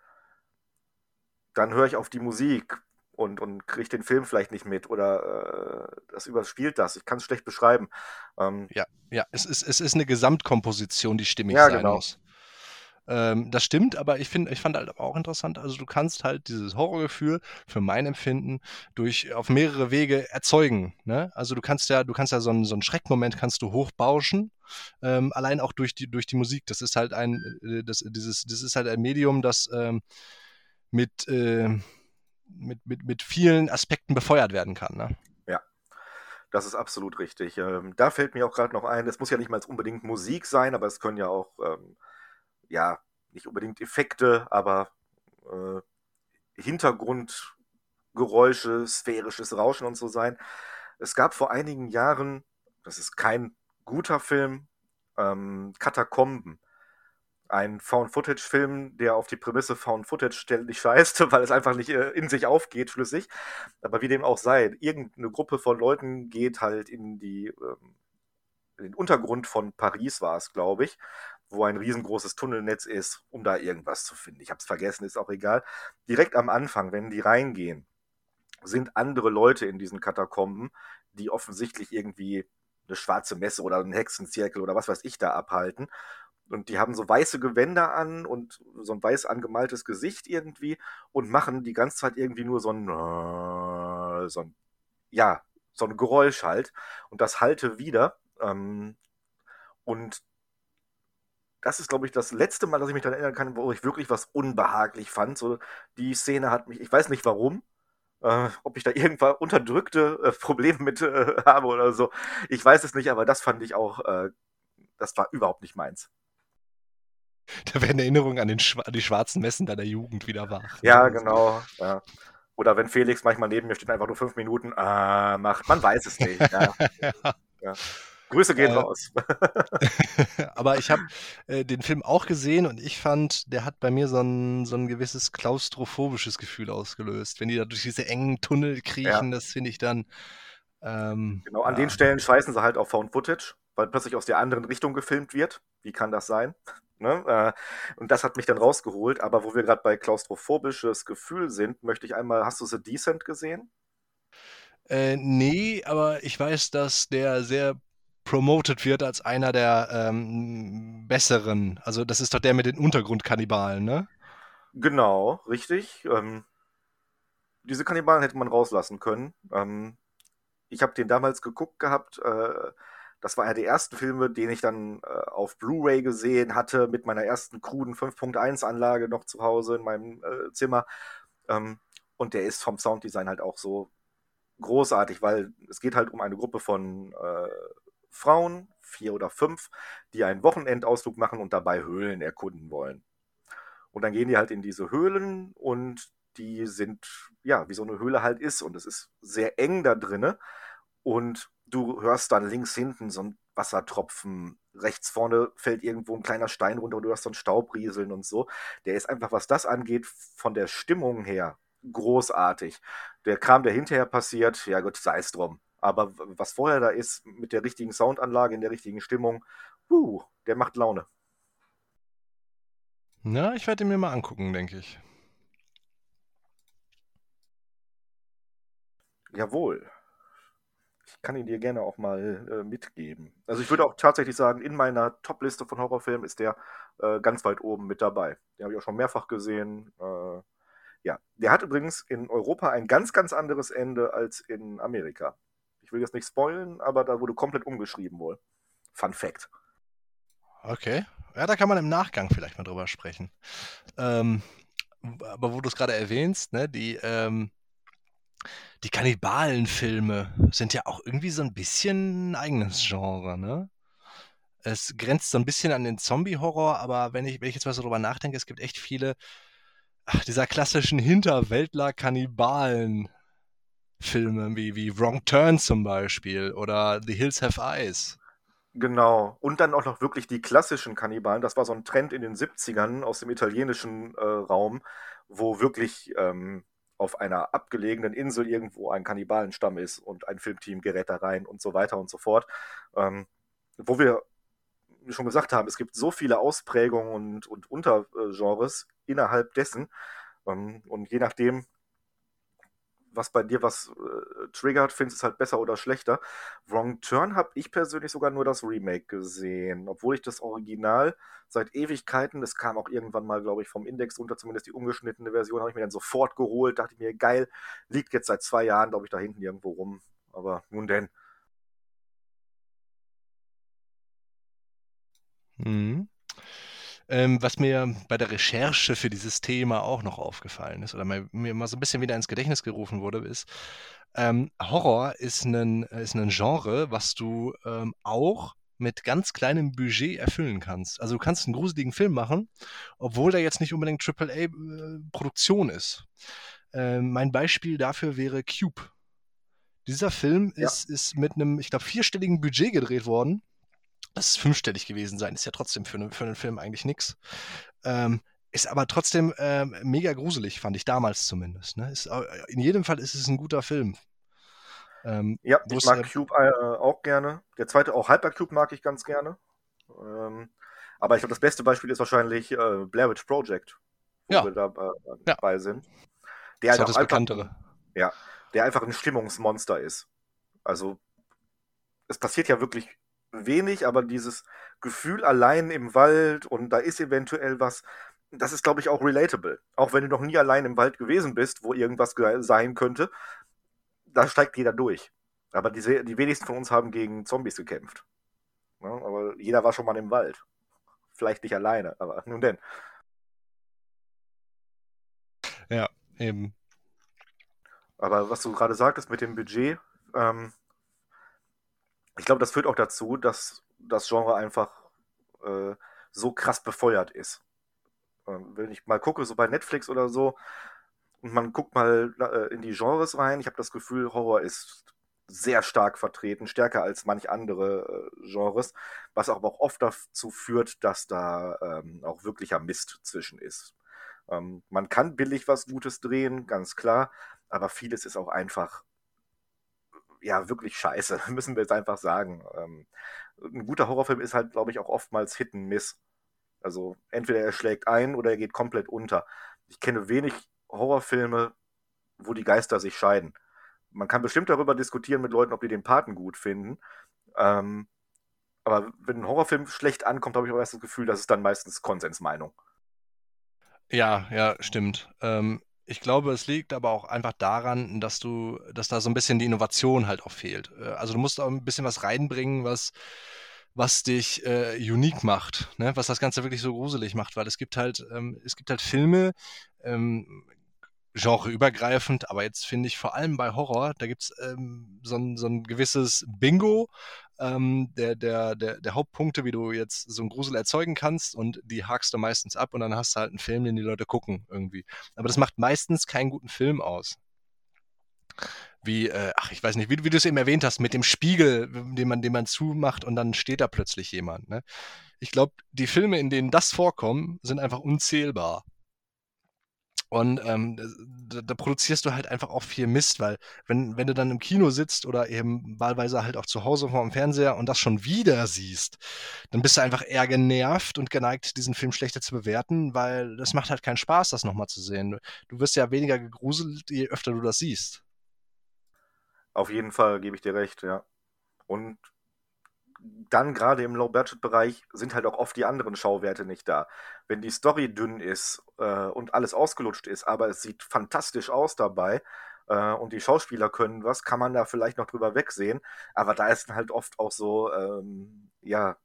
dann höre ich auf die Musik und, und kriege den Film vielleicht nicht mit oder äh, das überspielt das. Ich kann es schlecht beschreiben. Ähm, ja, ja, es ist, es ist eine Gesamtkomposition, die stimmig ja, sein genau. muss. Ähm, das stimmt, aber ich finde, ich fand halt auch interessant, also du kannst halt dieses Horrorgefühl für mein Empfinden durch auf mehrere Wege erzeugen. Ne? Also du kannst ja, du kannst ja so einen, so einen Schreckmoment kannst du hochbauschen, ähm, allein auch durch die, durch die Musik. Das ist halt ein, äh, das, dieses, das ist halt ein Medium, das ähm, mit, äh, mit, mit, mit vielen Aspekten befeuert werden kann. Ne? Ja, das ist absolut richtig. Ähm, da fällt mir auch gerade noch ein, es muss ja nicht mal unbedingt Musik sein, aber es können ja auch ähm, ja, nicht unbedingt Effekte, aber äh, Hintergrundgeräusche, sphärisches Rauschen und so sein. Es gab vor einigen Jahren, das ist kein guter Film, ähm, Katakomben. Ein Found-Footage-Film, der auf die Prämisse Found-Footage ständig scheißt, weil es einfach nicht äh, in sich aufgeht, schlüssig. Aber wie dem auch sei, irgendeine Gruppe von Leuten geht halt in die ähm, in den Untergrund von Paris war es, glaube ich, wo ein riesengroßes Tunnelnetz ist, um da irgendwas zu finden. Ich habe es vergessen, ist auch egal. Direkt am Anfang, wenn die reingehen, sind andere Leute in diesen Katakomben, die offensichtlich irgendwie eine schwarze Messe oder einen Hexenzirkel oder was weiß ich da abhalten. Und die haben so weiße Gewänder an und so ein weiß angemaltes Gesicht irgendwie und machen die ganze Zeit irgendwie nur so ein, so ein ja, so ein Geräusch halt. Und das halte wieder. Ähm, und das ist, glaube ich, das letzte Mal, dass ich mich daran erinnern kann, wo ich wirklich was unbehaglich fand. So, die Szene hat mich, ich weiß nicht warum, äh, ob ich da irgendwann unterdrückte äh, Probleme mit äh, habe oder so. Ich weiß es nicht, aber das fand ich auch, äh, das war überhaupt nicht meins. Da werden Erinnerungen an, den, an die schwarzen Messen deiner Jugend wieder wach. Ja, genau. Ja. Oder wenn Felix manchmal neben mir steht, einfach nur fünf Minuten äh, macht. Man weiß es nicht. Ja. ja. Grüße gehen äh, raus. aber ich habe äh, den Film auch gesehen und ich fand, der hat bei mir so ein, so ein gewisses klaustrophobisches Gefühl ausgelöst. Wenn die da durch diese engen Tunnel kriechen, ja. das finde ich dann. Ähm, genau, an ja. den Stellen scheißen sie halt auf Found Footage, weil plötzlich aus der anderen Richtung gefilmt wird. Wie kann das sein? Ne? Äh, und das hat mich dann rausgeholt. Aber wo wir gerade bei klaustrophobisches Gefühl sind, möchte ich einmal, hast du The Decent gesehen? Äh, nee, aber ich weiß, dass der sehr promoted wird als einer der ähm, besseren. Also das ist doch der mit den Untergrundkannibalen, ne? Genau, richtig. Ähm, diese Kannibalen hätte man rauslassen können. Ähm, ich habe den damals geguckt gehabt. Äh, das war einer der ersten Filme, den ich dann äh, auf Blu-ray gesehen hatte, mit meiner ersten kruden 5.1-Anlage noch zu Hause in meinem äh, Zimmer. Ähm, und der ist vom Sounddesign halt auch so großartig, weil es geht halt um eine Gruppe von äh, Frauen, vier oder fünf, die einen Wochenendausflug machen und dabei Höhlen erkunden wollen. Und dann gehen die halt in diese Höhlen und die sind, ja, wie so eine Höhle halt ist. Und es ist sehr eng da drinne. Und du hörst dann links hinten so ein Wassertropfen, rechts vorne fällt irgendwo ein kleiner Stein runter und du hörst so ein Staubrieseln und so. Der ist einfach, was das angeht, von der Stimmung her großartig. Der Kram, der hinterher passiert, ja gut, sei es drum. Aber was vorher da ist, mit der richtigen Soundanlage, in der richtigen Stimmung, uh, der macht Laune. Na, ich werde ihn mir mal angucken, denke ich. Jawohl. Ich kann ihn dir gerne auch mal äh, mitgeben. Also ich würde auch tatsächlich sagen, in meiner Top-Liste von Horrorfilmen ist der äh, ganz weit oben mit dabei. Den habe ich auch schon mehrfach gesehen. Äh, ja, der hat übrigens in Europa ein ganz, ganz anderes Ende als in Amerika. Ich will jetzt nicht spoilen, aber da wurde komplett umgeschrieben wohl. Fun Fact. Okay. Ja, da kann man im Nachgang vielleicht mal drüber sprechen. Ähm, aber wo du es gerade erwähnst, ne, die, ähm, die Kannibalenfilme sind ja auch irgendwie so ein bisschen ein eigenes Genre, ne? Es grenzt so ein bisschen an den Zombie-Horror, aber wenn ich, wenn ich jetzt mal so drüber nachdenke, es gibt echt viele ach, dieser klassischen Hinterwäldler-Kannibalen-Filme, wie, wie Wrong Turn zum Beispiel oder The Hills Have Eyes. Genau. Und dann auch noch wirklich die klassischen Kannibalen. Das war so ein Trend in den 70ern aus dem italienischen äh, Raum, wo wirklich ähm, auf einer abgelegenen Insel irgendwo ein Kannibalenstamm ist und ein Filmteam gerät da rein und so weiter und so fort. Ähm, wo wir schon gesagt haben, es gibt so viele Ausprägungen und, und Untergenres innerhalb dessen. Ähm, und je nachdem, was bei dir was äh, triggert, findest du es halt besser oder schlechter. Wrong Turn habe ich persönlich sogar nur das Remake gesehen, obwohl ich das Original seit Ewigkeiten, das kam auch irgendwann mal, glaube ich, vom Index runter, zumindest die ungeschnittene Version, habe ich mir dann sofort geholt, dachte ich mir, geil, liegt jetzt seit zwei Jahren, glaube ich, da hinten irgendwo rum. Aber nun denn. Mhm. Ähm, was mir bei der Recherche für dieses Thema auch noch aufgefallen ist oder mir, mir mal so ein bisschen wieder ins Gedächtnis gerufen wurde, ist, ähm, Horror ist ein, ist ein Genre, was du ähm, auch mit ganz kleinem Budget erfüllen kannst. Also du kannst einen gruseligen Film machen, obwohl der jetzt nicht unbedingt AAA-Produktion äh, ist. Ähm, mein Beispiel dafür wäre Cube. Dieser Film ja. ist, ist mit einem, ich glaube, vierstelligen Budget gedreht worden das ist fünfstellig gewesen sein, ist ja trotzdem für, ne, für einen Film eigentlich nichts. Ähm, ist aber trotzdem ähm, mega gruselig, fand ich damals zumindest. Ne? Ist, in jedem Fall ist es ein guter Film. Ähm, ja, ich mag äh, Cube äh, auch gerne. Der zweite, auch Hypercube mag ich ganz gerne. Ähm, aber ich glaube, das beste Beispiel ist wahrscheinlich äh, Blair Witch Project, wo ja. wir da äh, dabei ja. sind. Der das halt das einfach, Bekanntere. Ja, der einfach ein Stimmungsmonster ist. Also, es passiert ja wirklich wenig, aber dieses Gefühl allein im Wald und da ist eventuell was, das ist, glaube ich, auch relatable. Auch wenn du noch nie allein im Wald gewesen bist, wo irgendwas sein könnte, da steigt jeder durch. Aber die, die wenigsten von uns haben gegen Zombies gekämpft. Ja, aber jeder war schon mal im Wald. Vielleicht nicht alleine, aber nun denn. Ja, eben. Aber was du gerade sagtest mit dem Budget, ähm, ich glaube, das führt auch dazu, dass das Genre einfach äh, so krass befeuert ist. Ähm, wenn ich mal gucke, so bei Netflix oder so, und man guckt mal äh, in die Genres rein, ich habe das Gefühl, Horror ist sehr stark vertreten, stärker als manch andere äh, Genres, was aber auch oft dazu führt, dass da ähm, auch wirklicher Mist zwischen ist. Ähm, man kann billig was Gutes drehen, ganz klar, aber vieles ist auch einfach ja, wirklich scheiße, müssen wir jetzt einfach sagen. Ähm, ein guter Horrorfilm ist halt, glaube ich, auch oftmals Hit and Miss. Also entweder er schlägt ein oder er geht komplett unter. Ich kenne wenig Horrorfilme, wo die Geister sich scheiden. Man kann bestimmt darüber diskutieren mit Leuten, ob die den Paten gut finden. Ähm, aber wenn ein Horrorfilm schlecht ankommt, habe ich auch erst das Gefühl, das ist dann meistens Konsensmeinung. Ja, ja, stimmt. Ähm, ich glaube, es liegt aber auch einfach daran, dass du, dass da so ein bisschen die Innovation halt auch fehlt. Äh, also du musst auch ein bisschen was reinbringen, was, was dich äh, unique macht, ne? was das Ganze wirklich so gruselig macht, weil es gibt halt, ähm, es gibt halt Filme, ähm, genreübergreifend, aber jetzt finde ich vor allem bei Horror, da gibt es ähm, so, ein, so ein gewisses Bingo ähm, der, der, der, der Hauptpunkte, wie du jetzt so einen Grusel erzeugen kannst und die hakst du meistens ab und dann hast du halt einen Film, den die Leute gucken irgendwie. Aber das macht meistens keinen guten Film aus wie, äh, ach, ich weiß nicht, wie, wie du es eben erwähnt hast, mit dem Spiegel, den man, den man zumacht und dann steht da plötzlich jemand. Ne? Ich glaube, die Filme, in denen das vorkommt, sind einfach unzählbar. Und ähm, da, da, produzierst du halt einfach auch viel Mist, weil wenn, wenn du dann im Kino sitzt oder eben wahlweise halt auch zu Hause vor dem Fernseher und das schon wieder siehst, dann bist du einfach eher genervt und geneigt, diesen Film schlechter zu bewerten, weil das macht halt keinen Spaß, das nochmal zu sehen. Du wirst ja weniger gegruselt, je öfter du das siehst. Auf jeden Fall gebe ich dir recht, ja. Und dann gerade im Low-Budget-Bereich sind halt auch oft die anderen Schauwerte nicht da. Wenn die Story dünn ist äh, und alles ausgelutscht ist, aber es sieht fantastisch aus dabei äh, und die Schauspieler können was, kann man da vielleicht noch drüber wegsehen. Aber da ist halt oft auch so, ähm, ja,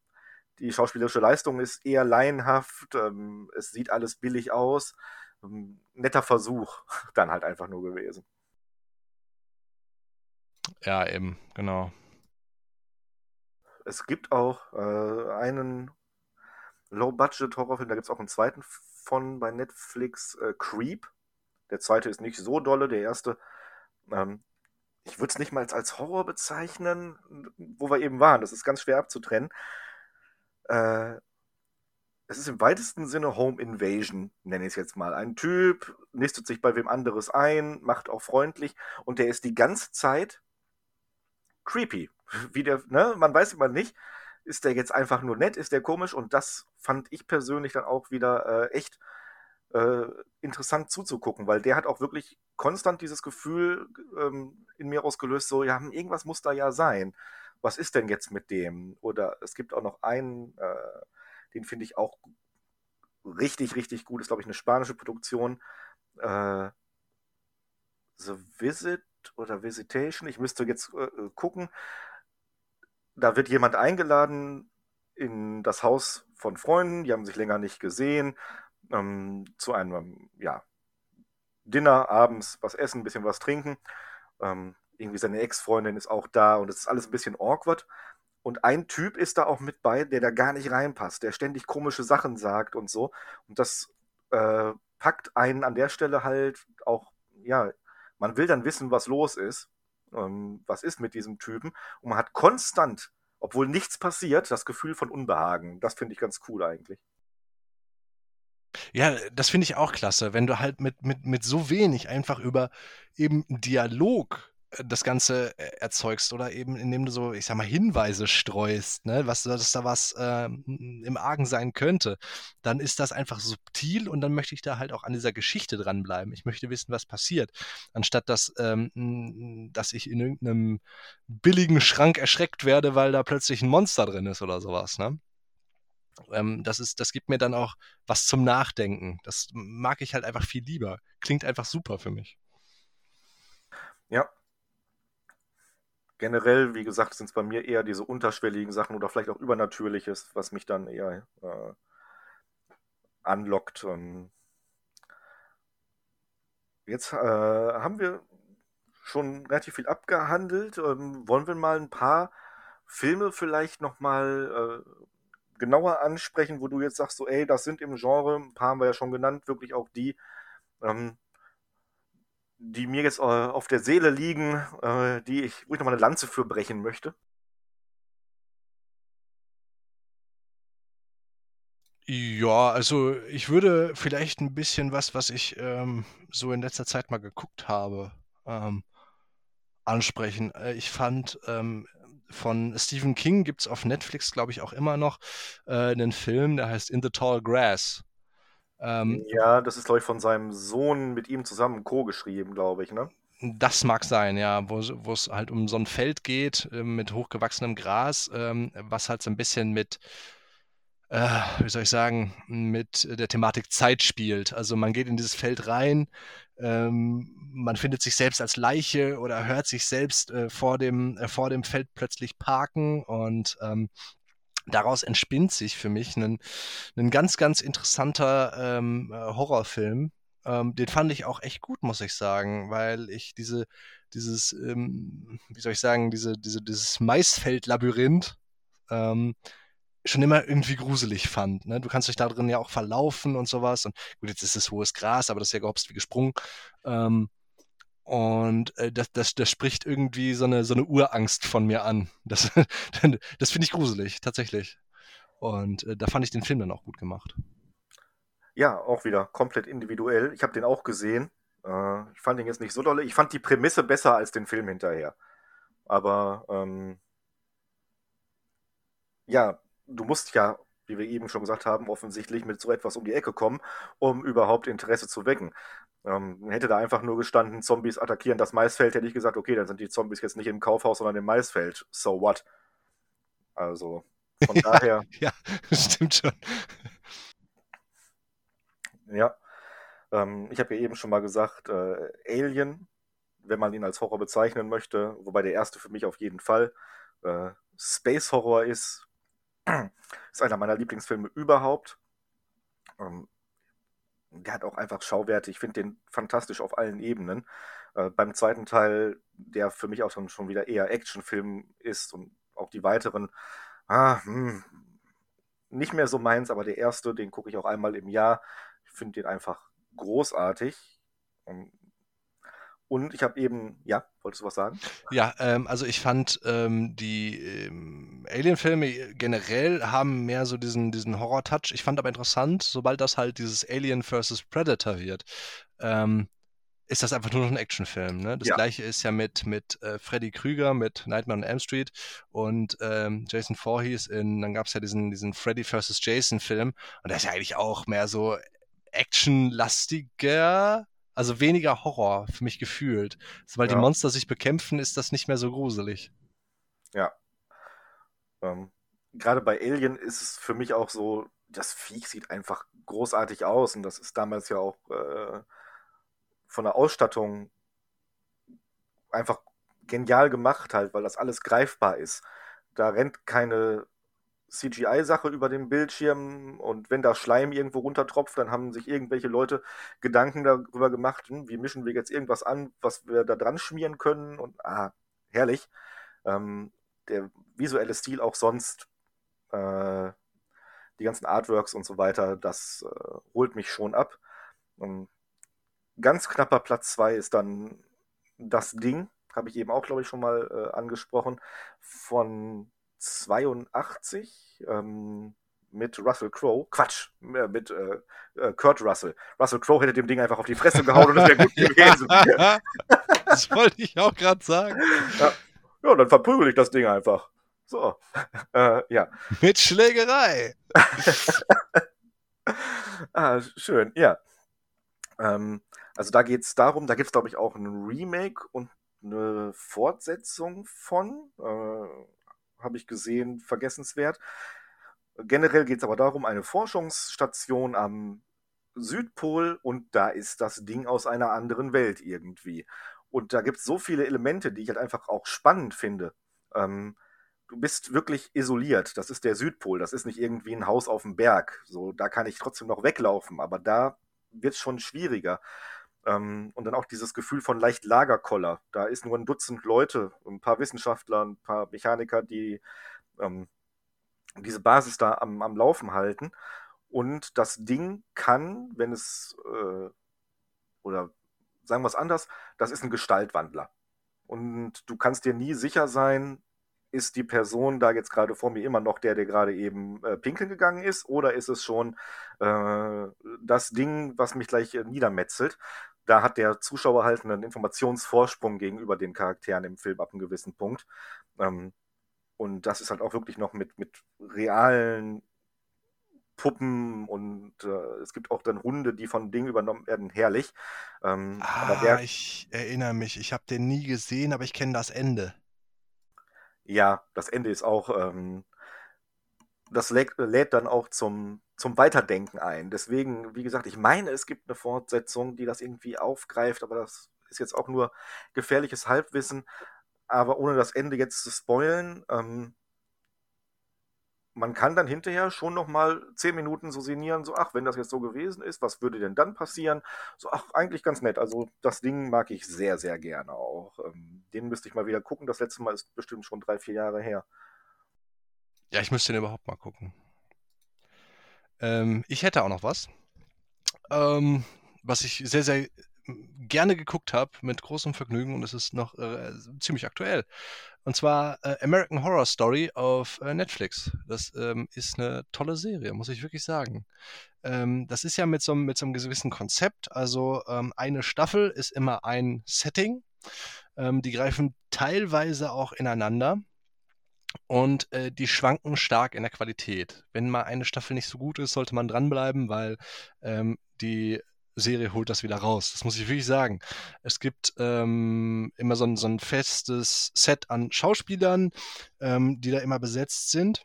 die schauspielerische Leistung ist eher laienhaft, ähm, es sieht alles billig aus. Ähm, netter Versuch dann halt einfach nur gewesen. Ja, eben, genau. Es gibt auch äh, einen Low-Budget-Horrorfilm, da gibt es auch einen zweiten von bei Netflix, äh, Creep. Der zweite ist nicht so dolle, der erste, ähm, ich würde es nicht mal als Horror bezeichnen, wo wir eben waren. Das ist ganz schwer abzutrennen. Äh, es ist im weitesten Sinne Home Invasion, nenne ich es jetzt mal. Ein Typ nistet sich bei wem anderes ein, macht auch freundlich und der ist die ganze Zeit creepy. Wie der, ne? Man weiß immer nicht, ist der jetzt einfach nur nett, ist der komisch und das fand ich persönlich dann auch wieder äh, echt äh, interessant zuzugucken, weil der hat auch wirklich konstant dieses Gefühl ähm, in mir ausgelöst, so, ja, hm, irgendwas muss da ja sein. Was ist denn jetzt mit dem? Oder es gibt auch noch einen, äh, den finde ich auch richtig, richtig gut, ist, glaube ich, eine spanische Produktion. Äh, The Visit oder Visitation, ich müsste jetzt äh, äh, gucken. Da wird jemand eingeladen in das Haus von Freunden, die haben sich länger nicht gesehen, ähm, zu einem ja, Dinner abends, was essen, ein bisschen was trinken. Ähm, irgendwie seine Ex-Freundin ist auch da und es ist alles ein bisschen awkward. Und ein Typ ist da auch mit bei, der da gar nicht reinpasst, der ständig komische Sachen sagt und so. Und das äh, packt einen an der Stelle halt auch, ja, man will dann wissen, was los ist, ähm, was ist mit diesem Typen. Und man hat konstant, obwohl nichts passiert, das Gefühl von Unbehagen. Das finde ich ganz cool eigentlich. Ja, das finde ich auch klasse, wenn du halt mit, mit, mit so wenig einfach über eben Dialog das Ganze äh, erzeugst oder eben indem du so, ich sag mal, Hinweise streust, ne, was, dass da was äh, im Argen sein könnte, dann ist das einfach subtil und dann möchte ich da halt auch an dieser Geschichte dranbleiben. Ich möchte wissen, was passiert, anstatt dass, ähm, dass ich in irgendeinem billigen Schrank erschreckt werde, weil da plötzlich ein Monster drin ist oder sowas, ne? Ähm, das, ist, das gibt mir dann auch was zum Nachdenken. Das mag ich halt einfach viel lieber. Klingt einfach super für mich. Ja, generell, wie gesagt, sind es bei mir eher diese unterschwelligen Sachen oder vielleicht auch Übernatürliches, was mich dann eher äh, anlockt. Ähm, jetzt äh, haben wir schon relativ viel abgehandelt. Ähm, wollen wir mal ein paar Filme vielleicht nochmal äh, genauer ansprechen, wo du jetzt sagst, so, ey, das sind im Genre, ein paar haben wir ja schon genannt, wirklich auch die, ähm, die mir jetzt äh, auf der Seele liegen, äh, die ich, wo ich nochmal eine Lanze für brechen möchte? Ja, also ich würde vielleicht ein bisschen was, was ich ähm, so in letzter Zeit mal geguckt habe, ähm, ansprechen. Äh, ich fand ähm, von Stephen King gibt es auf Netflix, glaube ich, auch immer noch äh, einen Film, der heißt In the Tall Grass. Ähm, ja, das ist, glaube ich, von seinem Sohn mit ihm zusammen co-geschrieben, glaube ich, ne? Das mag sein, ja, wo es halt um so ein Feld geht äh, mit hochgewachsenem Gras, ähm, was halt so ein bisschen mit, äh, wie soll ich sagen, mit der Thematik Zeit spielt. Also man geht in dieses Feld rein, ähm, man findet sich selbst als Leiche oder hört sich selbst äh, vor, dem, äh, vor dem Feld plötzlich parken und ähm, daraus entspinnt sich für mich ein, ein ganz, ganz interessanter ähm, äh, Horrorfilm. Ähm, den fand ich auch echt gut, muss ich sagen, weil ich diese, dieses, ähm, wie soll ich sagen, diese, diese, dieses Maisfeld-Labyrinth ähm, schon immer irgendwie gruselig fand. Ne? Du kannst dich da drin ja auch verlaufen und sowas. Und gut, jetzt ist es hohes Gras, aber das ist ja gehopst wie gesprungen. Ähm, und äh, das, das, das spricht irgendwie so eine, so eine Urangst von mir an. Das, das finde ich gruselig, tatsächlich. Und äh, da fand ich den Film dann auch gut gemacht. Ja, auch wieder komplett individuell. Ich habe den auch gesehen. Äh, ich fand den jetzt nicht so dolle. Ich fand die Prämisse besser als den Film hinterher. Aber ähm, ja, du musst ja, wie wir eben schon gesagt haben, offensichtlich mit so etwas um die Ecke kommen, um überhaupt Interesse zu wecken. Ähm, hätte da einfach nur gestanden, Zombies attackieren das Maisfeld, hätte ich gesagt, okay, dann sind die Zombies jetzt nicht im Kaufhaus, sondern im Maisfeld. So what? Also, von ja, daher. Ja, stimmt schon. Ja. Ähm, ich habe ja eben schon mal gesagt, äh, Alien, wenn man ihn als Horror bezeichnen möchte, wobei der erste für mich auf jeden Fall äh, Space Horror ist, ist einer meiner Lieblingsfilme überhaupt. Ähm, der hat auch einfach Schauwerte. Ich finde den fantastisch auf allen Ebenen. Äh, beim zweiten Teil, der für mich auch schon, schon wieder eher Actionfilm ist und auch die weiteren, ah, hm, nicht mehr so meins, aber der erste, den gucke ich auch einmal im Jahr. Ich finde den einfach großartig. Und und ich habe eben, ja, wolltest du was sagen? Ja, ähm, also ich fand ähm, die ähm, Alien-Filme generell haben mehr so diesen, diesen Horror-Touch. Ich fand aber interessant, sobald das halt dieses Alien vs. Predator wird, ähm, ist das einfach nur noch ein Actionfilm. Ne? Das ja. gleiche ist ja mit, mit äh, Freddy Krüger, mit Nightmare on Elm Street und ähm, Jason Voorhees in, dann gab es ja diesen, diesen Freddy vs. Jason-Film und der ist ja eigentlich auch mehr so actionlastiger also weniger Horror für mich gefühlt. Sobald ja. die Monster sich bekämpfen, ist das nicht mehr so gruselig. Ja. Ähm, Gerade bei Alien ist es für mich auch so, das Viech sieht einfach großartig aus und das ist damals ja auch äh, von der Ausstattung einfach genial gemacht halt, weil das alles greifbar ist. Da rennt keine CGI-Sache über dem Bildschirm und wenn da Schleim irgendwo runtertropft, dann haben sich irgendwelche Leute Gedanken darüber gemacht, hm, wie mischen wir jetzt irgendwas an, was wir da dran schmieren können und ah, herrlich. Ähm, der visuelle Stil auch sonst, äh, die ganzen Artworks und so weiter, das äh, holt mich schon ab. Und ganz knapper Platz 2 ist dann das Ding, habe ich eben auch, glaube ich, schon mal äh, angesprochen, von 82 ähm, mit Russell Crowe. Quatsch, äh, mit äh, äh, Kurt Russell. Russell Crowe hätte dem Ding einfach auf die Fresse gehauen und es wäre gut gewesen. das wollte ich auch gerade sagen. Ja. ja, dann verprügel ich das Ding einfach. So, äh, ja. Mit Schlägerei. ah, schön, ja. Ähm, also da geht es darum, da gibt es, glaube ich, auch ein Remake und eine Fortsetzung von. Äh, habe ich gesehen, vergessenswert. Generell geht es aber darum, eine Forschungsstation am Südpol und da ist das Ding aus einer anderen Welt irgendwie. Und da gibt es so viele Elemente, die ich halt einfach auch spannend finde. Ähm, du bist wirklich isoliert. Das ist der Südpol. Das ist nicht irgendwie ein Haus auf dem Berg. So, da kann ich trotzdem noch weglaufen, aber da wird es schon schwieriger. Ähm, und dann auch dieses Gefühl von leicht Lagerkoller. Da ist nur ein Dutzend Leute, ein paar Wissenschaftler, ein paar Mechaniker, die ähm, diese Basis da am, am Laufen halten. Und das Ding kann, wenn es, äh, oder sagen wir es anders, das ist ein Gestaltwandler. Und du kannst dir nie sicher sein, ist die Person da jetzt gerade vor mir immer noch der, der gerade eben äh, pinkeln gegangen ist, oder ist es schon äh, das Ding, was mich gleich äh, niedermetzelt? Da hat der Zuschauer halt einen Informationsvorsprung gegenüber den Charakteren im Film ab einem gewissen Punkt. Ähm, und das ist halt auch wirklich noch mit, mit realen Puppen und äh, es gibt auch dann Hunde, die von Dingen übernommen werden, herrlich. Ähm, ah, der, ich erinnere mich, ich habe den nie gesehen, aber ich kenne das Ende. Ja, das Ende ist auch, ähm, das lädt, lädt dann auch zum, zum Weiterdenken ein. Deswegen, wie gesagt, ich meine, es gibt eine Fortsetzung, die das irgendwie aufgreift, aber das ist jetzt auch nur gefährliches Halbwissen. Aber ohne das Ende jetzt zu spoilen, ähm, man kann dann hinterher schon noch mal zehn Minuten so sinnieren, so, ach, wenn das jetzt so gewesen ist, was würde denn dann passieren? So, ach, eigentlich ganz nett. Also das Ding mag ich sehr, sehr gerne auch. Ähm, den müsste ich mal wieder gucken. Das letzte Mal ist bestimmt schon drei, vier Jahre her. Ja, ich müsste den überhaupt mal gucken. Ähm, ich hätte auch noch was, ähm, was ich sehr, sehr gerne geguckt habe, mit großem Vergnügen und es ist noch äh, ziemlich aktuell. Und zwar äh, American Horror Story auf äh, Netflix. Das ähm, ist eine tolle Serie, muss ich wirklich sagen. Ähm, das ist ja mit so, mit so einem gewissen Konzept. Also ähm, eine Staffel ist immer ein Setting. Ähm, die greifen teilweise auch ineinander. Und äh, die schwanken stark in der Qualität. Wenn mal eine Staffel nicht so gut ist, sollte man dranbleiben, weil ähm, die Serie holt das wieder raus. Das muss ich wirklich sagen. Es gibt ähm, immer so ein, so ein, festes Set an Schauspielern, ähm, die da immer besetzt sind.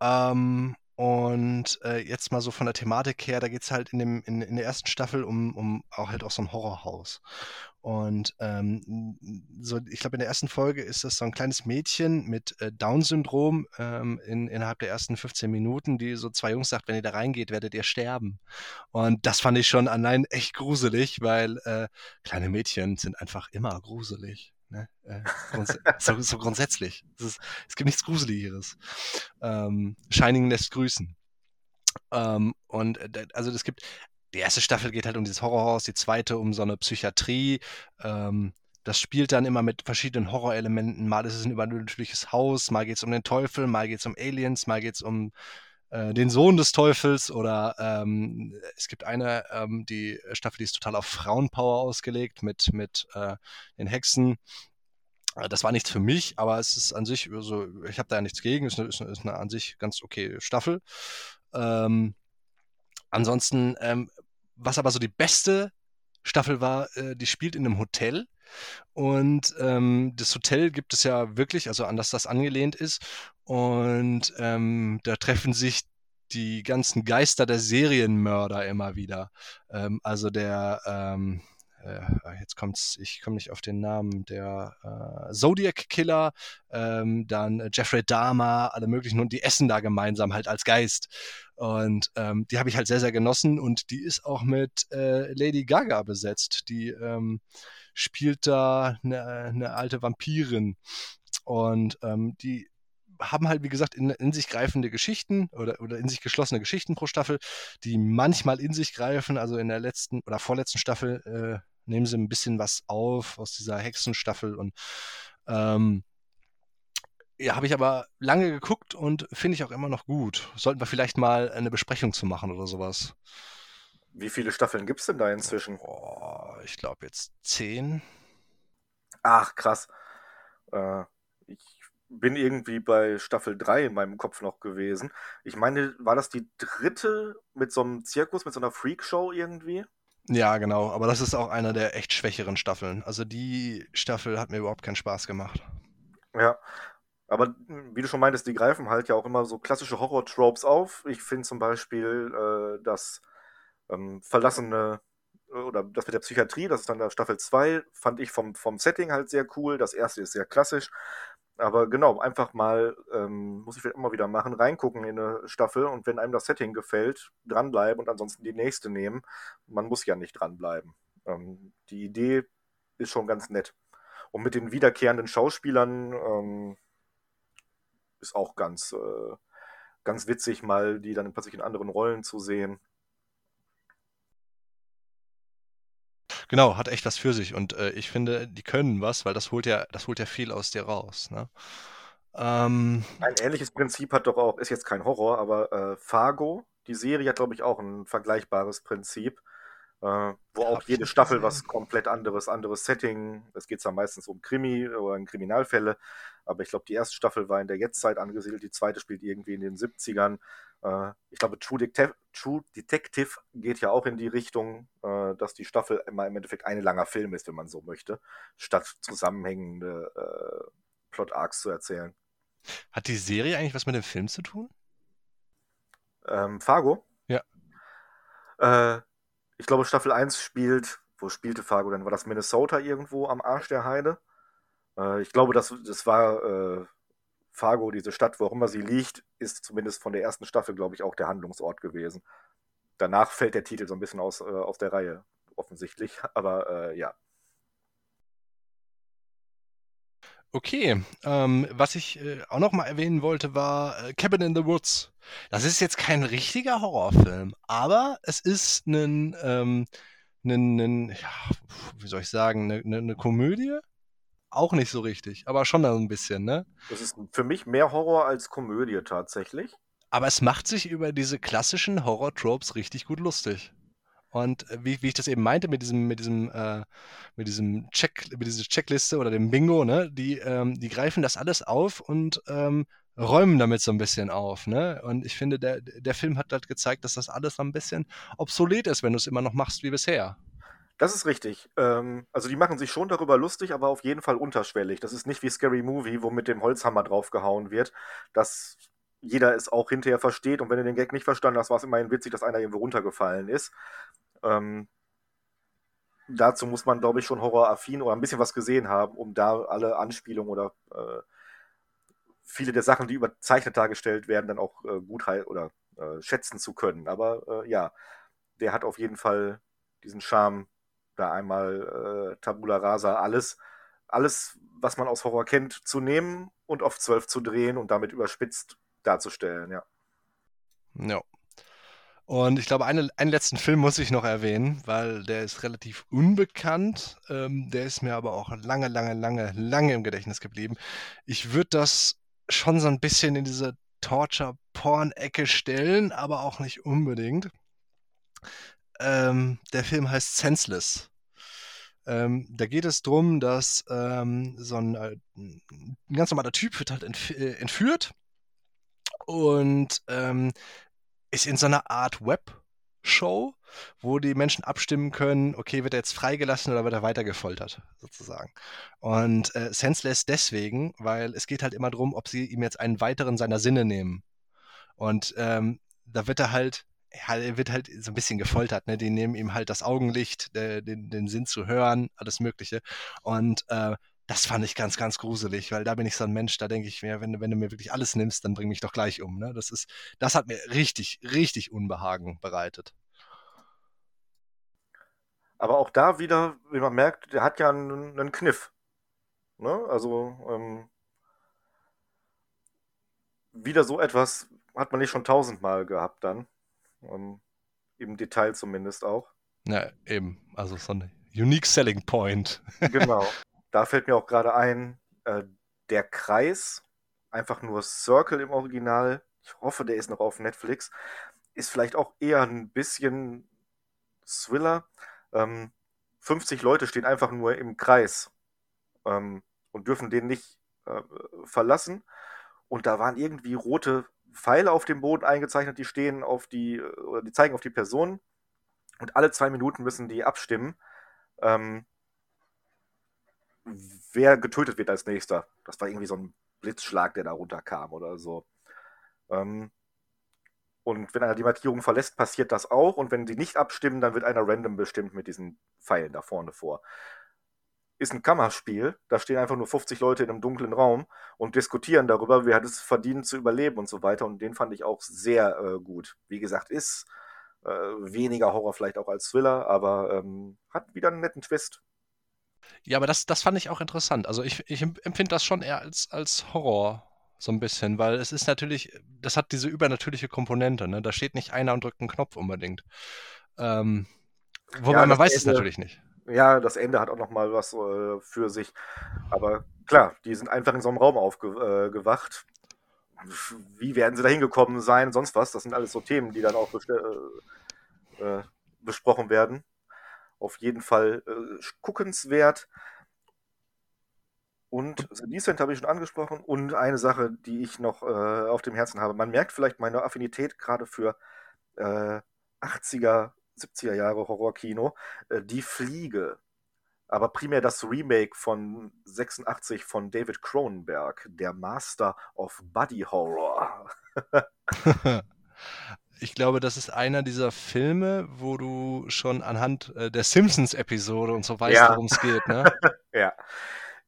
Ähm, und äh, jetzt mal so von der Thematik her, da geht es halt in, dem, in, in der ersten Staffel um, um auch halt auch so ein Horrorhaus. Und ähm, so, ich glaube, in der ersten Folge ist das so ein kleines Mädchen mit äh, Down-Syndrom ähm, in, innerhalb der ersten 15 Minuten, die so zwei Jungs sagt, wenn ihr da reingeht, werdet ihr sterben. Und das fand ich schon allein echt gruselig, weil äh, kleine Mädchen sind einfach immer gruselig. Ne? Äh, so, so, grundsätzlich. Ist, es gibt nichts Gruseligeres. Ähm, Shining lässt grüßen. Ähm, und äh, also es gibt die erste Staffel geht halt um dieses Horrorhaus, die zweite um so eine Psychiatrie. Ähm, das spielt dann immer mit verschiedenen Horrorelementen. Mal ist es ein übernatürliches Haus, mal geht es um den Teufel, mal geht es um Aliens, mal geht es um äh, den Sohn des Teufels oder ähm, es gibt eine, ähm, die Staffel, die ist total auf Frauenpower ausgelegt mit, mit äh, den Hexen. Äh, das war nichts für mich, aber es ist an sich, also ich habe da ja nichts gegen, es ist eine, ist eine, an sich ganz okay Staffel. Ähm, ansonsten ähm, was aber so die beste Staffel war, äh, die spielt in einem Hotel. Und ähm, das Hotel gibt es ja wirklich, also an das das angelehnt ist. Und ähm, da treffen sich die ganzen Geister der Serienmörder immer wieder. Ähm, also der, ähm, äh, jetzt kommt's, ich komme nicht auf den Namen, der äh, Zodiac Killer, ähm, dann Jeffrey Dahmer, alle möglichen und die essen da gemeinsam halt als Geist. Und ähm, die habe ich halt sehr, sehr genossen und die ist auch mit äh, Lady Gaga besetzt. Die ähm, spielt da eine, eine, alte Vampirin. Und ähm, die haben halt, wie gesagt, in, in, sich greifende Geschichten oder, oder in sich geschlossene Geschichten pro Staffel, die manchmal in sich greifen. Also in der letzten oder vorletzten Staffel äh, nehmen sie ein bisschen was auf aus dieser Hexenstaffel und ähm, ja, habe ich aber lange geguckt und finde ich auch immer noch gut. Sollten wir vielleicht mal eine Besprechung zu machen oder sowas. Wie viele Staffeln gibt es denn da inzwischen? Oh, ich glaube jetzt zehn. Ach, krass. Äh, ich bin irgendwie bei Staffel 3 in meinem Kopf noch gewesen. Ich meine, war das die dritte mit so einem Zirkus, mit so einer Freakshow irgendwie? Ja, genau. Aber das ist auch einer der echt schwächeren Staffeln. Also die Staffel hat mir überhaupt keinen Spaß gemacht. Ja, aber hm, wie du schon meintest, die greifen halt ja auch immer so klassische Horror-Tropes auf. Ich finde zum Beispiel äh, das ähm, verlassene äh, oder das mit der Psychiatrie, das ist dann der Staffel 2, fand ich vom, vom Setting halt sehr cool. Das erste ist sehr klassisch. Aber genau, einfach mal, ähm, muss ich immer wieder machen, reingucken in eine Staffel und wenn einem das Setting gefällt, dranbleiben und ansonsten die nächste nehmen. Man muss ja nicht dranbleiben. Ähm, die Idee ist schon ganz nett. Und mit den wiederkehrenden Schauspielern ähm, ist auch ganz, äh, ganz witzig, mal die dann plötzlich in anderen Rollen zu sehen. Genau, hat echt was für sich und äh, ich finde, die können was, weil das holt ja, das holt ja viel aus dir raus. Ne? Ähm, ein ähnliches Prinzip hat doch auch, ist jetzt kein Horror, aber äh, Fargo, die Serie hat, glaube ich, auch ein vergleichbares Prinzip, äh, wo auch jede Staffel was komplett anderes, anderes Setting. Es geht zwar meistens um Krimi oder um Kriminalfälle, aber ich glaube, die erste Staffel war in der Jetztzeit angesiedelt, die zweite spielt irgendwie in den 70ern. Äh, ich glaube, True, Detective, True Detective geht ja auch in die Richtung, äh, dass die Staffel immer im Endeffekt ein langer Film ist, wenn man so möchte, statt zusammenhängende äh, Plot-Arcs zu erzählen. Hat die Serie eigentlich was mit dem Film zu tun? Ähm, Fargo? Ja. Äh, ich glaube, Staffel 1 spielt, wo spielte Fargo denn? War das Minnesota irgendwo am Arsch der Heide? Äh, ich glaube, das, das war äh, Fargo, diese Stadt, wo auch immer sie liegt, ist zumindest von der ersten Staffel, glaube ich, auch der Handlungsort gewesen. Danach fällt der Titel so ein bisschen aus, äh, aus der Reihe, offensichtlich. Aber äh, ja. Okay, ähm, was ich äh, auch noch mal erwähnen wollte, war äh, Cabin in the Woods. Das ist jetzt kein richtiger Horrorfilm, aber es ist ein, ähm, ein, ein ja, wie soll ich sagen, eine, eine Komödie auch nicht so richtig, aber schon ein bisschen, ne? Das ist für mich mehr Horror als Komödie tatsächlich. Aber es macht sich über diese klassischen Horror-Tropes richtig gut lustig. Und äh, wie, wie ich das eben meinte mit diesem, mit diesem, äh, mit diesem Check, mit dieser Checkliste oder dem Bingo, ne, die, ähm, die greifen das alles auf und ähm, räumen damit so ein bisschen auf, ne? Und ich finde, der, der Film hat halt gezeigt, dass das alles so ein bisschen obsolet ist, wenn du es immer noch machst wie bisher. Das ist richtig. Ähm, also die machen sich schon darüber lustig, aber auf jeden Fall unterschwellig. Das ist nicht wie Scary Movie, wo mit dem Holzhammer draufgehauen wird, dass jeder es auch hinterher versteht. Und wenn du den Gag nicht verstanden hast, war es immerhin witzig, dass einer irgendwo runtergefallen ist. Ähm, dazu muss man, glaube ich, schon horroraffin oder ein bisschen was gesehen haben, um da alle Anspielungen oder äh, viele der Sachen, die überzeichnet dargestellt werden, dann auch äh, gut oder äh, schätzen zu können. Aber äh, ja, der hat auf jeden Fall diesen Charme, da einmal äh, Tabula Rasa alles, alles, was man aus Horror kennt, zu nehmen und auf zwölf zu drehen und damit überspitzt darzustellen, ja. Ja. Und ich glaube, eine, einen letzten Film muss ich noch erwähnen, weil der ist relativ unbekannt. Ähm, der ist mir aber auch lange, lange, lange, lange im Gedächtnis geblieben. Ich würde das schon so ein bisschen in diese Torture-Porn-Ecke stellen, aber auch nicht unbedingt. Ähm, der Film heißt Senseless. Ähm, da geht es darum, dass ähm, so ein, äh, ein, ganz normaler Typ wird halt entf äh, entführt und ähm, ist in so einer Art Web-Show, wo die Menschen abstimmen können, okay, wird er jetzt freigelassen oder wird er weiter gefoltert, sozusagen. Und äh, Senseless deswegen, weil es geht halt immer darum, ob sie ihm jetzt einen weiteren seiner Sinne nehmen. Und ähm, da wird er halt er wird halt so ein bisschen gefoltert, ne? Die nehmen ihm halt das Augenlicht, der, den, den Sinn zu hören, alles Mögliche. Und äh, das fand ich ganz, ganz gruselig, weil da bin ich so ein Mensch, da denke ich mir, wenn, wenn du mir wirklich alles nimmst, dann bring mich doch gleich um. Ne? Das ist, das hat mir richtig, richtig Unbehagen bereitet. Aber auch da wieder, wie man merkt, der hat ja einen, einen Kniff. Ne? Also ähm, wieder so etwas hat man nicht schon tausendmal gehabt dann. Ähm, Im Detail zumindest auch. Ja, eben. Also so ein Unique Selling Point. genau. Da fällt mir auch gerade ein, äh, der Kreis, einfach nur Circle im Original. Ich hoffe, der ist noch auf Netflix. Ist vielleicht auch eher ein bisschen Thriller. Ähm, 50 Leute stehen einfach nur im Kreis ähm, und dürfen den nicht äh, verlassen. Und da waren irgendwie rote Pfeile auf dem Boden eingezeichnet, die stehen auf die, oder die zeigen auf die Person. Und alle zwei Minuten müssen die abstimmen, ähm, wer getötet wird als nächster. Das war irgendwie so ein Blitzschlag, der da runterkam oder so. Ähm, und wenn einer die Markierung verlässt, passiert das auch. Und wenn sie nicht abstimmen, dann wird einer random bestimmt mit diesen Pfeilen da vorne vor ist ein Kammerspiel. Da stehen einfach nur 50 Leute in einem dunklen Raum und diskutieren darüber, wer hat es verdient zu überleben und so weiter. Und den fand ich auch sehr äh, gut. Wie gesagt, ist äh, weniger Horror vielleicht auch als Thriller, aber ähm, hat wieder einen netten Twist. Ja, aber das, das fand ich auch interessant. Also ich, ich empfinde das schon eher als, als Horror so ein bisschen, weil es ist natürlich, das hat diese übernatürliche Komponente. Ne? Da steht nicht einer und drückt einen Knopf unbedingt. Ähm, wobei ja, man weiß es natürlich nicht ja, das Ende hat auch noch mal was äh, für sich. Aber klar, die sind einfach in so einem Raum aufgewacht. Äh, Wie werden sie da hingekommen sein, sonst was? Das sind alles so Themen, die dann auch äh, äh, besprochen werden. Auf jeden Fall äh, guckenswert. Und Decent habe ich schon angesprochen. Und eine Sache, die ich noch äh, auf dem Herzen habe. Man merkt vielleicht meine Affinität gerade für 80er 70er Jahre Horrorkino, äh, Die Fliege. Aber primär das Remake von 86 von David Cronenberg, der Master of Body Horror. ich glaube, das ist einer dieser Filme, wo du schon anhand äh, der Simpsons-Episode und so weißt, ja. worum es geht, ne? ja,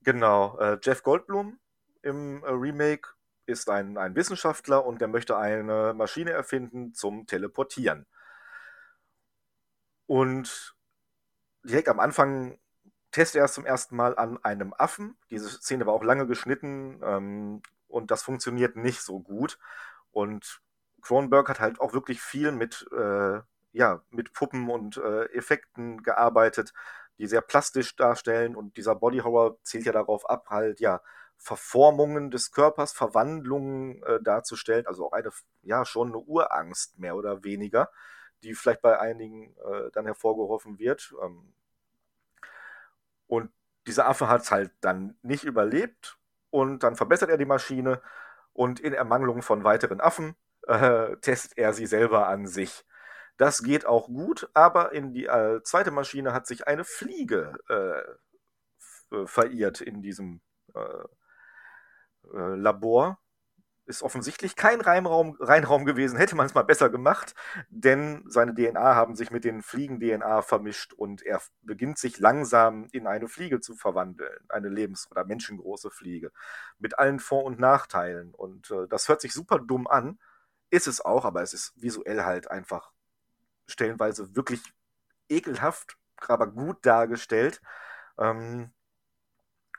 genau. Äh, Jeff Goldblum im äh, Remake ist ein, ein Wissenschaftler und der möchte eine Maschine erfinden zum Teleportieren. Und direkt am Anfang testet er es zum ersten Mal an einem Affen. Diese Szene war auch lange geschnitten ähm, und das funktioniert nicht so gut. Und Cronenberg hat halt auch wirklich viel mit, äh, ja, mit Puppen und äh, Effekten gearbeitet, die sehr plastisch darstellen. Und dieser Body Horror zielt ja darauf ab, halt, ja, Verformungen des Körpers, Verwandlungen äh, darzustellen. Also auch eine, ja, schon eine Urangst mehr oder weniger die vielleicht bei einigen äh, dann hervorgerufen wird. Ähm, und dieser Affe hat es halt dann nicht überlebt und dann verbessert er die Maschine und in Ermangelung von weiteren Affen äh, testet er sie selber an sich. Das geht auch gut, aber in die äh, zweite Maschine hat sich eine Fliege äh, verirrt in diesem äh, äh, Labor ist offensichtlich kein Reinraum, Reinraum gewesen, hätte man es mal besser gemacht, denn seine DNA haben sich mit den Fliegen-DNA vermischt und er beginnt sich langsam in eine Fliege zu verwandeln, eine lebens- oder menschengroße Fliege, mit allen Vor- und Nachteilen. Und äh, das hört sich super dumm an, ist es auch, aber es ist visuell halt einfach stellenweise wirklich ekelhaft, aber gut dargestellt. Ähm,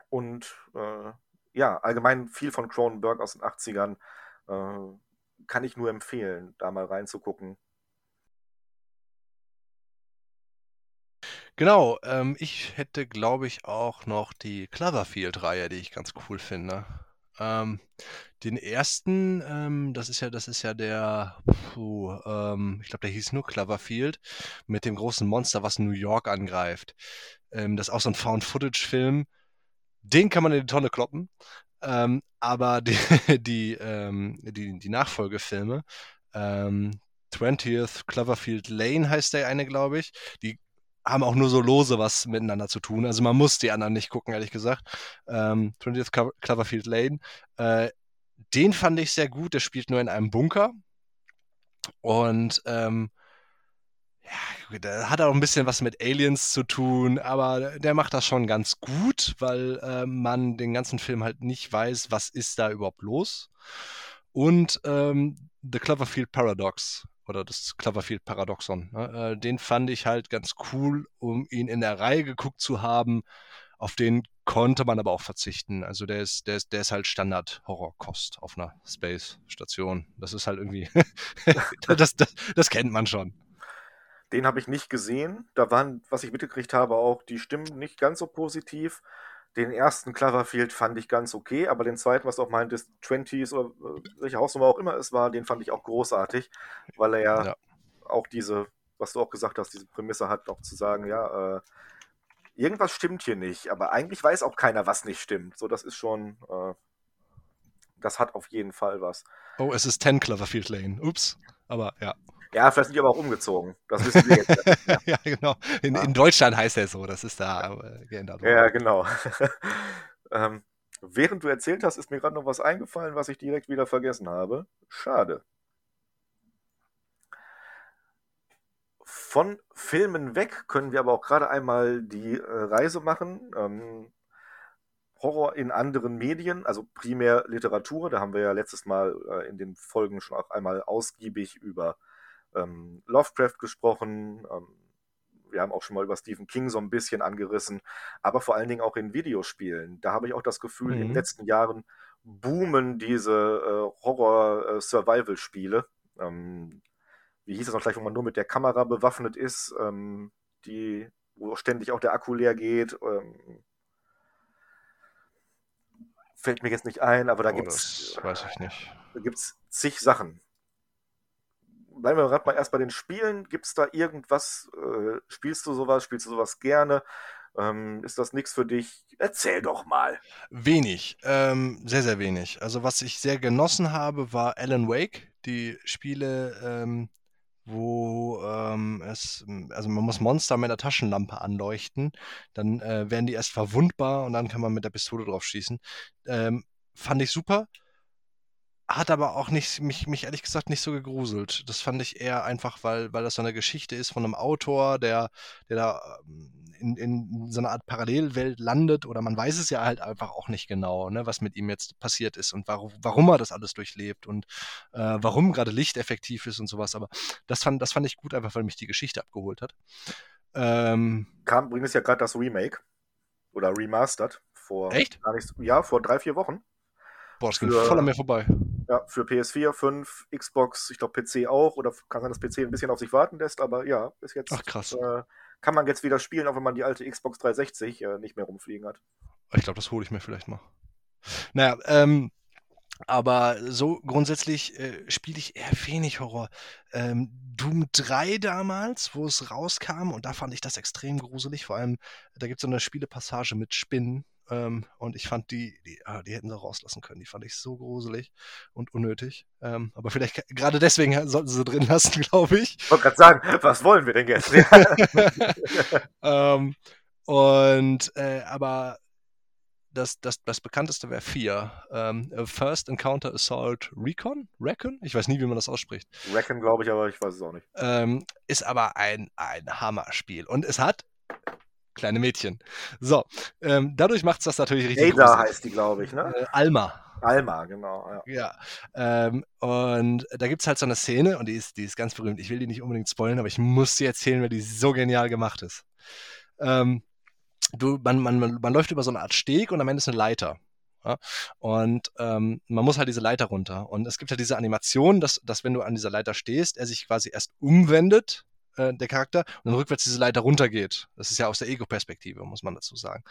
und äh, ja, allgemein viel von Cronenberg aus den 80ern äh, kann ich nur empfehlen, da mal reinzugucken. Genau, ähm, ich hätte, glaube ich, auch noch die Cloverfield-Reihe, die ich ganz cool finde. Ähm, den ersten, ähm, das ist ja, das ist ja der, puh, ähm, ich glaube, der hieß nur Cloverfield, mit dem großen Monster, was New York angreift. Ähm, das ist auch so ein Found-Footage-Film den kann man in die Tonne kloppen. Ähm, aber die, die, ähm, die, die Nachfolgefilme, ähm, 20th Cloverfield Lane heißt der eine, glaube ich, die haben auch nur so lose was miteinander zu tun. Also man muss die anderen nicht gucken, ehrlich gesagt. Ähm, 20th Cloverfield Lane. Äh, den fand ich sehr gut. Der spielt nur in einem Bunker. Und ähm, ja, der hat auch ein bisschen was mit Aliens zu tun, aber der macht das schon ganz gut, weil äh, man den ganzen Film halt nicht weiß, was ist da überhaupt los. Und ähm, The Cloverfield Paradox oder das Cloverfield Paradoxon, ne, äh, den fand ich halt ganz cool, um ihn in der Reihe geguckt zu haben. Auf den konnte man aber auch verzichten. Also der ist, der ist, der ist halt Standard-Horrorkost auf einer Space-Station. Das ist halt irgendwie, das, das, das kennt man schon. Den habe ich nicht gesehen. Da waren, was ich mitgekriegt habe, auch die Stimmen nicht ganz so positiv. Den ersten Cloverfield fand ich ganz okay, aber den zweiten, was du auch meintest, 20s oder äh, welche Hausnummer auch immer es war, den fand ich auch großartig, weil er ja, ja. auch diese, was du auch gesagt hast, diese Prämisse hat, auch zu sagen, ja, äh, irgendwas stimmt hier nicht, aber eigentlich weiß auch keiner, was nicht stimmt. So, das ist schon, äh, das hat auf jeden Fall was. Oh, es ist 10 Cloverfield Lane. Ups, aber ja. Ja, vielleicht sind die aber auch umgezogen. Das wissen wir jetzt. ja. ja, genau. In, ja. in, Deutschland heißt er so, das ist da äh, geändert worden. Ja, genau. ähm, während du erzählt hast, ist mir gerade noch was eingefallen, was ich direkt wieder vergessen habe. Schade. Von Filmen weg können wir aber auch gerade einmal die äh, Reise machen. Ähm, Horror in anderen Medien, also primär Literatur. Da haben wir ja letztes Mal äh, in den Folgen schon auch einmal ausgiebig über ähm, Lovecraft gesprochen. Ähm, wir haben auch schon mal über Stephen King so ein bisschen angerissen, aber vor allen Dingen auch in Videospielen. Da habe ich auch das Gefühl, mhm. in den mhm. letzten Jahren boomen diese äh, Horror-Survival-Spiele. Ähm, wie hieß es noch gleich, wo man nur mit der Kamera bewaffnet ist, ähm, die, wo ständig auch der Akku leer geht. Ähm, fällt mir jetzt nicht ein, aber da oh, gibt es. Weiß ich nicht. Da gibt es zig Sachen bleiben wir gerade mal erst bei den Spielen. Gibt es da irgendwas? Äh, spielst du sowas? Spielst du sowas gerne? Ähm, ist das nichts für dich? Erzähl doch mal. Wenig, ähm, sehr, sehr wenig. Also was ich sehr genossen habe, war Alan Wake. Die Spiele, ähm, wo ähm, es, also man muss Monster mit einer Taschenlampe anleuchten, dann äh, werden die erst verwundbar und dann kann man mit der Pistole drauf schießen. Ähm, fand ich super hat aber auch nicht, mich, mich ehrlich gesagt nicht so gegruselt. Das fand ich eher einfach, weil, weil das so eine Geschichte ist von einem Autor, der, der da ähm, in, in so einer Art Parallelwelt landet oder man weiß es ja halt einfach auch nicht genau, ne, was mit ihm jetzt passiert ist und warum, warum er das alles durchlebt und äh, warum gerade Licht effektiv ist und sowas. Aber das fand, das fand ich gut, einfach weil mich die Geschichte abgeholt hat. Ähm, Kam übrigens ja gerade das Remake oder Remastered vor Echt? Gar nicht, ja, vor drei, vier Wochen. Boah, das ging voll an mir vorbei. Ja, für PS4, 5, Xbox, ich glaube PC auch. Oder kann sein, dass PC ein bisschen auf sich warten lässt, aber ja, bis jetzt Ach, krass. Äh, kann man jetzt wieder spielen, auch wenn man die alte Xbox 360 äh, nicht mehr rumfliegen hat. Ich glaube, das hole ich mir vielleicht mal. Naja, ähm, Aber so grundsätzlich äh, spiele ich eher wenig Horror. Ähm, Doom 3 damals, wo es rauskam, und da fand ich das extrem gruselig. Vor allem, da gibt es so eine Spielepassage mit Spinnen. Ähm, und ich fand die, die, ah, die hätten sie rauslassen können. Die fand ich so gruselig und unnötig. Ähm, aber vielleicht gerade deswegen sollten sie drin lassen, glaube ich. Ich wollte gerade sagen, was wollen wir denn jetzt? ähm, und äh, aber das, das, das bekannteste wäre 4. Ähm, First Encounter Assault Recon? Recon? Ich weiß nie, wie man das ausspricht. Recon, glaube ich, aber ich weiß es auch nicht. Ähm, ist aber ein, ein Hammerspiel. Und es hat kleine Mädchen. So, ähm, dadurch macht es das natürlich richtig. Ada heißt die, glaube ich, ne? Äh, Alma. Alma, genau. Ja. ja ähm, und da gibt es halt so eine Szene und die ist, die ist ganz berühmt. Ich will die nicht unbedingt spoilern, aber ich muss sie erzählen, weil die so genial gemacht ist. Ähm, du, man, man, man läuft über so eine Art Steg und am Ende ist eine Leiter. Ja? Und ähm, man muss halt diese Leiter runter. Und es gibt halt diese Animation, dass, dass wenn du an dieser Leiter stehst, er sich quasi erst umwendet, äh, der Charakter, und dann rückwärts diese Leiter runtergeht. Das ist ja aus der Ego-Perspektive, muss man dazu sagen.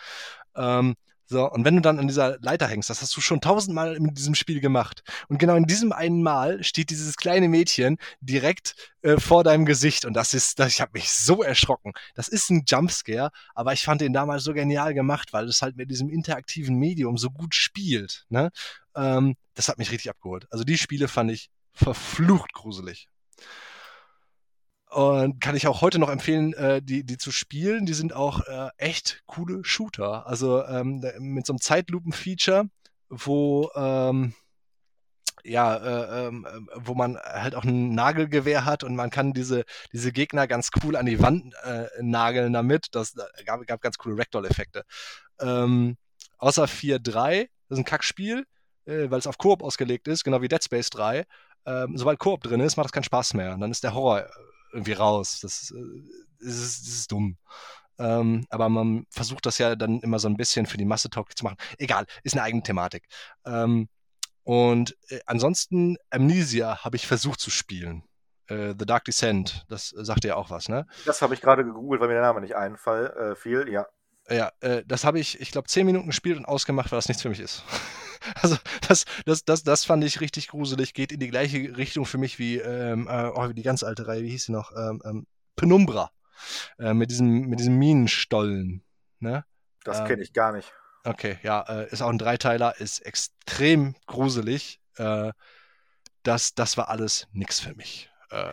Ähm, so, und wenn du dann an dieser Leiter hängst, das hast du schon tausendmal in diesem Spiel gemacht. Und genau in diesem einen Mal steht dieses kleine Mädchen direkt äh, vor deinem Gesicht. Und das ist, das, ich habe mich so erschrocken. Das ist ein Jumpscare, aber ich fand den damals so genial gemacht, weil es halt mit diesem interaktiven Medium so gut spielt. Ne? Ähm, das hat mich richtig abgeholt. Also die Spiele fand ich verflucht gruselig. Und kann ich auch heute noch empfehlen, äh, die, die zu spielen. Die sind auch äh, echt coole Shooter. Also ähm, mit so einem Zeitlupen-Feature, wo ähm, ja, äh, ähm, wo man halt auch ein Nagelgewehr hat und man kann diese, diese Gegner ganz cool an die Wand äh, nageln damit. Das gab, gab ganz coole Ragdoll-Effekte. Ähm, außer 4.3, das ist ein Kackspiel, äh, weil es auf Koop ausgelegt ist, genau wie Dead Space 3. Ähm, sobald Koop drin ist, macht das keinen Spaß mehr. Und dann ist der Horror irgendwie raus. Das, äh, das, ist, das ist dumm. Ähm, aber man versucht das ja dann immer so ein bisschen für die Masse tauglich zu machen. Egal, ist eine eigene Thematik. Ähm, und äh, ansonsten Amnesia habe ich versucht zu spielen. Äh, The Dark Descent, das sagt ja auch was, ne? Das habe ich gerade gegoogelt, weil mir der Name nicht einfall, äh, fiel, ja. Ja, äh, das habe ich, ich glaube, zehn Minuten gespielt und ausgemacht, weil das nichts für mich ist. also das, das, das, das fand ich richtig gruselig, geht in die gleiche Richtung für mich wie, ähm, äh, oh, die ganz alte Reihe, wie hieß sie noch? Ähm, ähm, Penumbra. Äh, mit, diesem, mit diesem Minenstollen. Ne? Das kenne ich gar nicht. Okay, ja, äh, ist auch ein Dreiteiler, ist extrem gruselig. Äh, das, das war alles nix für mich. Äh,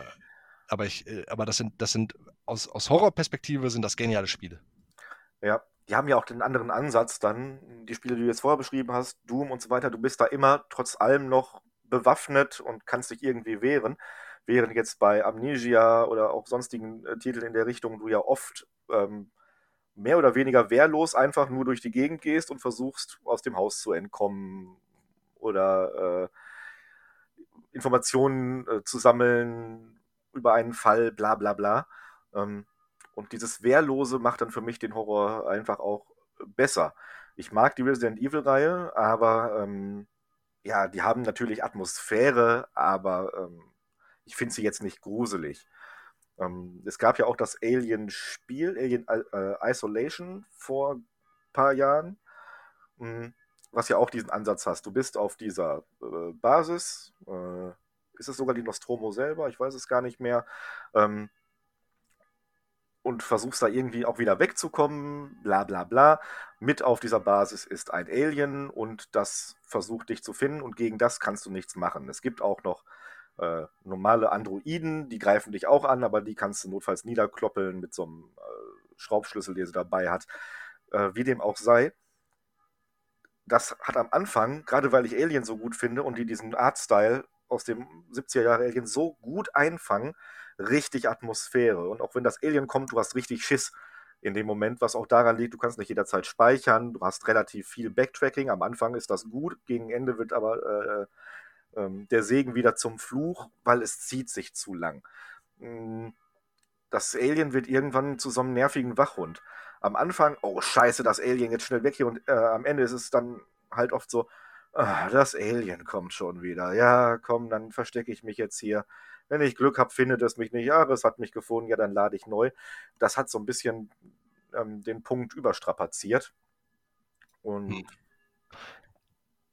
aber ich, äh, aber das sind, das sind aus, aus Horrorperspektive sind das geniale Spiele. Ja, die haben ja auch den anderen Ansatz dann, die Spiele, die du jetzt vorher beschrieben hast, Doom und so weiter, du bist da immer trotz allem noch bewaffnet und kannst dich irgendwie wehren. Während jetzt bei Amnesia oder auch sonstigen äh, Titeln in der Richtung du ja oft ähm, mehr oder weniger wehrlos einfach nur durch die Gegend gehst und versuchst, aus dem Haus zu entkommen oder äh, Informationen äh, zu sammeln über einen Fall, bla bla bla. Ähm, und dieses Wehrlose macht dann für mich den Horror einfach auch besser. Ich mag die Resident Evil-Reihe, aber ähm, ja, die haben natürlich Atmosphäre, aber ähm, ich finde sie jetzt nicht gruselig. Ähm, es gab ja auch das Alien-Spiel, Alien äh, Isolation, vor ein paar Jahren, mh, hm, was ja auch diesen Ansatz hast. Du bist auf dieser äh, Basis, äh, ist es sogar die Nostromo selber, ich weiß es gar nicht mehr. Ähm, und versuchst da irgendwie auch wieder wegzukommen, bla bla bla. Mit auf dieser Basis ist ein Alien und das versucht dich zu finden und gegen das kannst du nichts machen. Es gibt auch noch äh, normale Androiden, die greifen dich auch an, aber die kannst du notfalls niederkloppeln mit so einem äh, Schraubschlüssel, den sie dabei hat. Äh, wie dem auch sei. Das hat am Anfang, gerade weil ich Alien so gut finde und die diesen Artstyle aus dem 70er Jahre Alien so gut einfangen, richtig Atmosphäre. Und auch wenn das Alien kommt, du hast richtig Schiss in dem Moment, was auch daran liegt, du kannst nicht jederzeit speichern, du hast relativ viel Backtracking. Am Anfang ist das gut, gegen Ende wird aber äh, äh, der Segen wieder zum Fluch, weil es zieht sich zu lang. Hm, das Alien wird irgendwann zu so einem nervigen Wachhund. Am Anfang, oh scheiße, das Alien jetzt schnell weg hier und äh, am Ende ist es dann halt oft so, ah, das Alien kommt schon wieder. Ja, komm, dann verstecke ich mich jetzt hier. Wenn ich Glück habe, findet es mich nicht. Ja, es hat mich gefunden, ja, dann lade ich neu. Das hat so ein bisschen ähm, den Punkt überstrapaziert. Und hm.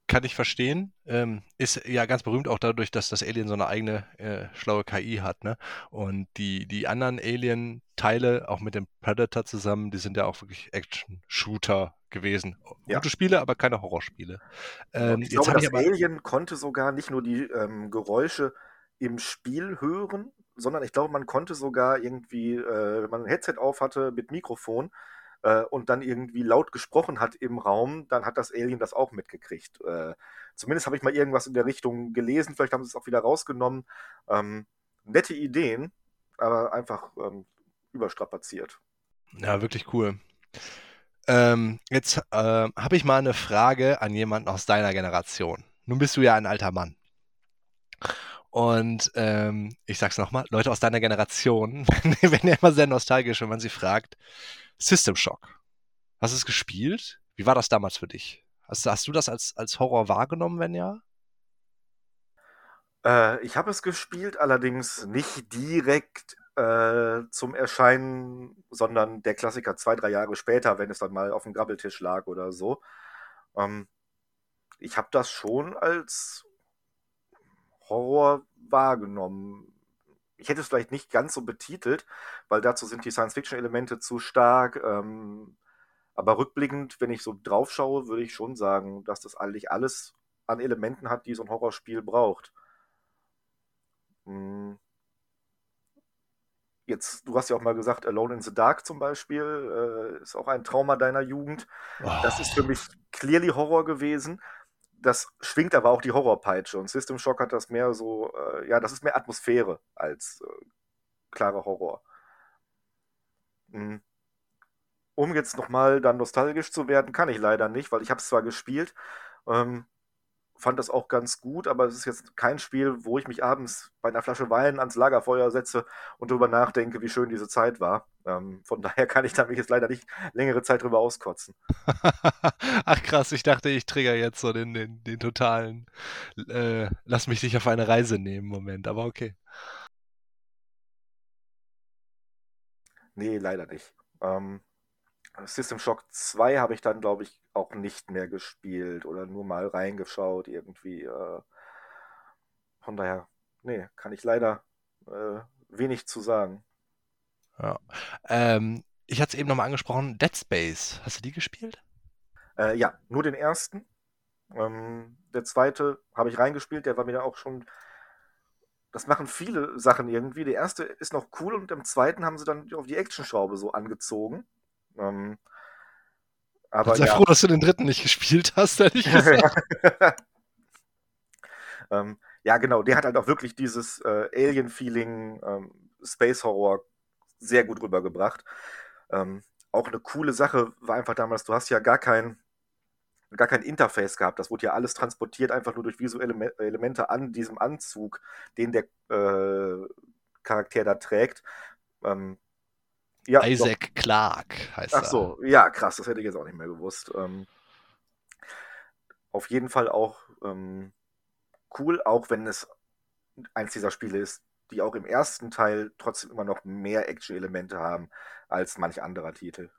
kann ich verstehen. Ähm, ist ja ganz berühmt auch dadurch, dass das Alien so eine eigene äh, schlaue KI hat, ne? Und die, die anderen Alien-Teile, auch mit dem Predator zusammen, die sind ja auch wirklich Action-Shooter gewesen. Ja. Gute Spiele, aber keine Horrorspiele. Ähm, ich glaube, das aber... Alien konnte sogar nicht nur die ähm, Geräusche im Spiel hören, sondern ich glaube, man konnte sogar irgendwie, äh, wenn man ein Headset auf hatte mit Mikrofon, äh, und dann irgendwie laut gesprochen hat im Raum, dann hat das Alien das auch mitgekriegt. Äh, zumindest habe ich mal irgendwas in der Richtung gelesen, vielleicht haben sie es auch wieder rausgenommen. Ähm, nette Ideen, aber einfach ähm, überstrapaziert. Ja, wirklich cool. Ähm, jetzt äh, habe ich mal eine Frage an jemanden aus deiner Generation. Nun bist du ja ein alter Mann. Und ähm, ich sag's nochmal, Leute aus deiner Generation werden ja immer sehr nostalgisch, wenn man sie fragt, System Shock. Hast du es gespielt? Wie war das damals für dich? Hast, hast du das als, als Horror wahrgenommen, wenn ja? Äh, ich habe es gespielt, allerdings nicht direkt äh, zum Erscheinen, sondern der Klassiker zwei, drei Jahre später, wenn es dann mal auf dem Grabbeltisch lag oder so. Ähm, ich habe das schon als Horror wahrgenommen ich hätte es vielleicht nicht ganz so betitelt, weil dazu sind die Science-Fiction-Elemente zu stark. Ähm, aber rückblickend, wenn ich so drauf schaue, würde ich schon sagen, dass das eigentlich alles an Elementen hat, die so ein Horrorspiel braucht. Hm. Jetzt, du hast ja auch mal gesagt, Alone in the Dark zum Beispiel, äh, ist auch ein Trauma deiner Jugend. Oh. Das ist für mich clearly Horror gewesen das schwingt aber auch die Horrorpeitsche. Und System Shock hat das mehr so, äh, ja, das ist mehr Atmosphäre als äh, klarer Horror. Mhm. Um jetzt nochmal dann nostalgisch zu werden, kann ich leider nicht, weil ich habe es zwar gespielt, ähm, fand das auch ganz gut, aber es ist jetzt kein Spiel, wo ich mich abends bei einer Flasche Wein ans Lagerfeuer setze und darüber nachdenke, wie schön diese Zeit war. Ähm, von daher kann ich da mich jetzt leider nicht längere Zeit drüber auskotzen. Ach krass, ich dachte, ich trigger jetzt so den, den, den totalen äh, Lass mich dich auf eine Reise nehmen Moment, aber okay. Nee, leider nicht. Ähm, System Shock 2 habe ich dann, glaube ich, auch nicht mehr gespielt oder nur mal reingeschaut irgendwie. Äh, von daher, nee, kann ich leider äh, wenig zu sagen. Ja. Ähm, ich hatte es eben nochmal angesprochen, Dead Space. Hast du die gespielt? Äh, ja, nur den ersten. Ähm, der zweite habe ich reingespielt, der war mir auch schon. Das machen viele Sachen irgendwie. Der erste ist noch cool und im zweiten haben sie dann auf die Actionschraube so angezogen. Ähm, aber sei ja. froh, dass du den dritten nicht gespielt hast, ehrlich gesagt. ähm, ja, genau, der hat halt auch wirklich dieses äh, Alien-Feeling, ähm, Space-Horror sehr gut rübergebracht. Ähm, auch eine coole Sache war einfach damals, du hast ja gar kein, gar kein Interface gehabt. Das wurde ja alles transportiert, einfach nur durch visuelle Elemente an diesem Anzug, den der äh, Charakter da trägt. Ähm, ja, Isaac doch. Clark heißt er. Ach so, ja, krass, das hätte ich jetzt auch nicht mehr gewusst. Ähm, auf jeden Fall auch ähm, cool, auch wenn es eins dieser Spiele ist, die auch im ersten Teil trotzdem immer noch mehr Action-Elemente haben als manch anderer Titel.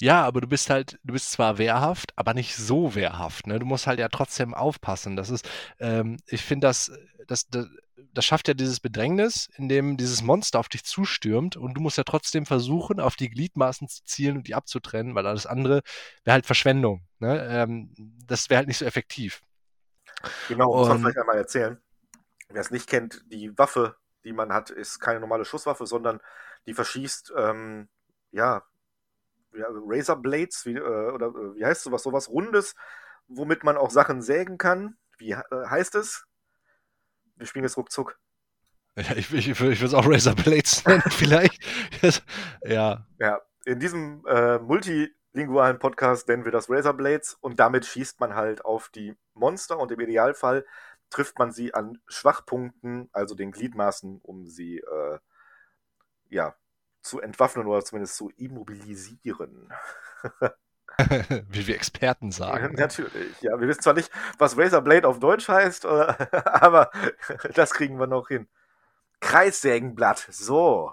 Ja, aber du bist halt, du bist zwar wehrhaft, aber nicht so wehrhaft. Ne? Du musst halt ja trotzdem aufpassen. Das ist, ähm, ich finde, das, das, das, das schafft ja dieses Bedrängnis, in dem dieses Monster auf dich zustürmt und du musst ja trotzdem versuchen, auf die Gliedmaßen zu zielen und die abzutrennen, weil alles andere wäre halt Verschwendung. Ne? Ähm, das wäre halt nicht so effektiv. Genau, muss man vielleicht einmal erzählen. Wer es nicht kennt, die Waffe, die man hat, ist keine normale Schusswaffe, sondern die verschießt, ähm, ja, ja, Razor Blades, wie, äh, oder äh, wie heißt sowas, sowas Rundes, womit man auch Sachen sägen kann. Wie äh, heißt es? Wir spielen jetzt ruckzuck. Ja, ich, ich, ich würde es auch Razor Blades nennen, vielleicht. ja. Ja, in diesem äh, multilingualen Podcast nennen wir das Razor Blades und damit schießt man halt auf die Monster und im Idealfall trifft man sie an Schwachpunkten, also den Gliedmaßen, um sie äh, ja, zu entwaffnen oder zumindest zu immobilisieren. Wie wir Experten sagen. Natürlich, ja. Wir wissen zwar nicht, was Razorblade auf Deutsch heißt, aber das kriegen wir noch hin. Kreissägenblatt, so.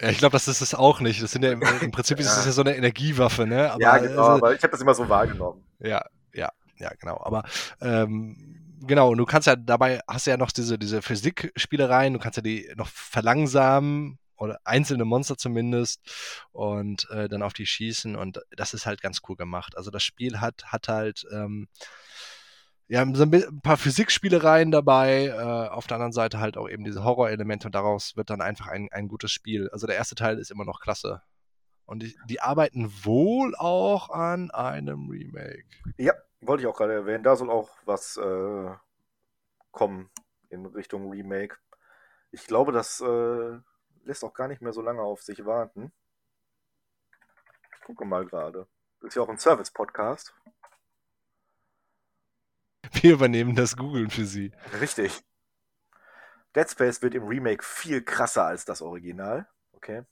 Ja, ich glaube, das ist es auch nicht. Das sind ja im, im Prinzip ja. ist es ja so eine Energiewaffe, ne? Aber, ja, genau, also, aber ich habe das immer so wahrgenommen. Ja, ja, ja, genau. Aber ähm, genau, und du kannst ja dabei, hast ja noch diese, diese Physikspielereien, du kannst ja die noch verlangsamen oder einzelne Monster zumindest und äh, dann auf die schießen und das ist halt ganz cool gemacht. Also das Spiel hat, hat halt ähm, ja, so ein paar Physikspielereien dabei, äh, auf der anderen Seite halt auch eben diese Horrorelemente und daraus wird dann einfach ein, ein gutes Spiel. Also der erste Teil ist immer noch klasse. Und die, die arbeiten wohl auch an einem Remake. Ja, wollte ich auch gerade erwähnen. Da soll auch was äh, kommen in Richtung Remake. Ich glaube, das äh, lässt auch gar nicht mehr so lange auf sich warten. Ich gucke mal gerade. Ist ja auch ein Service-Podcast. Wir übernehmen das Googlen für Sie. Richtig. Dead Space wird im Remake viel krasser als das Original. Okay.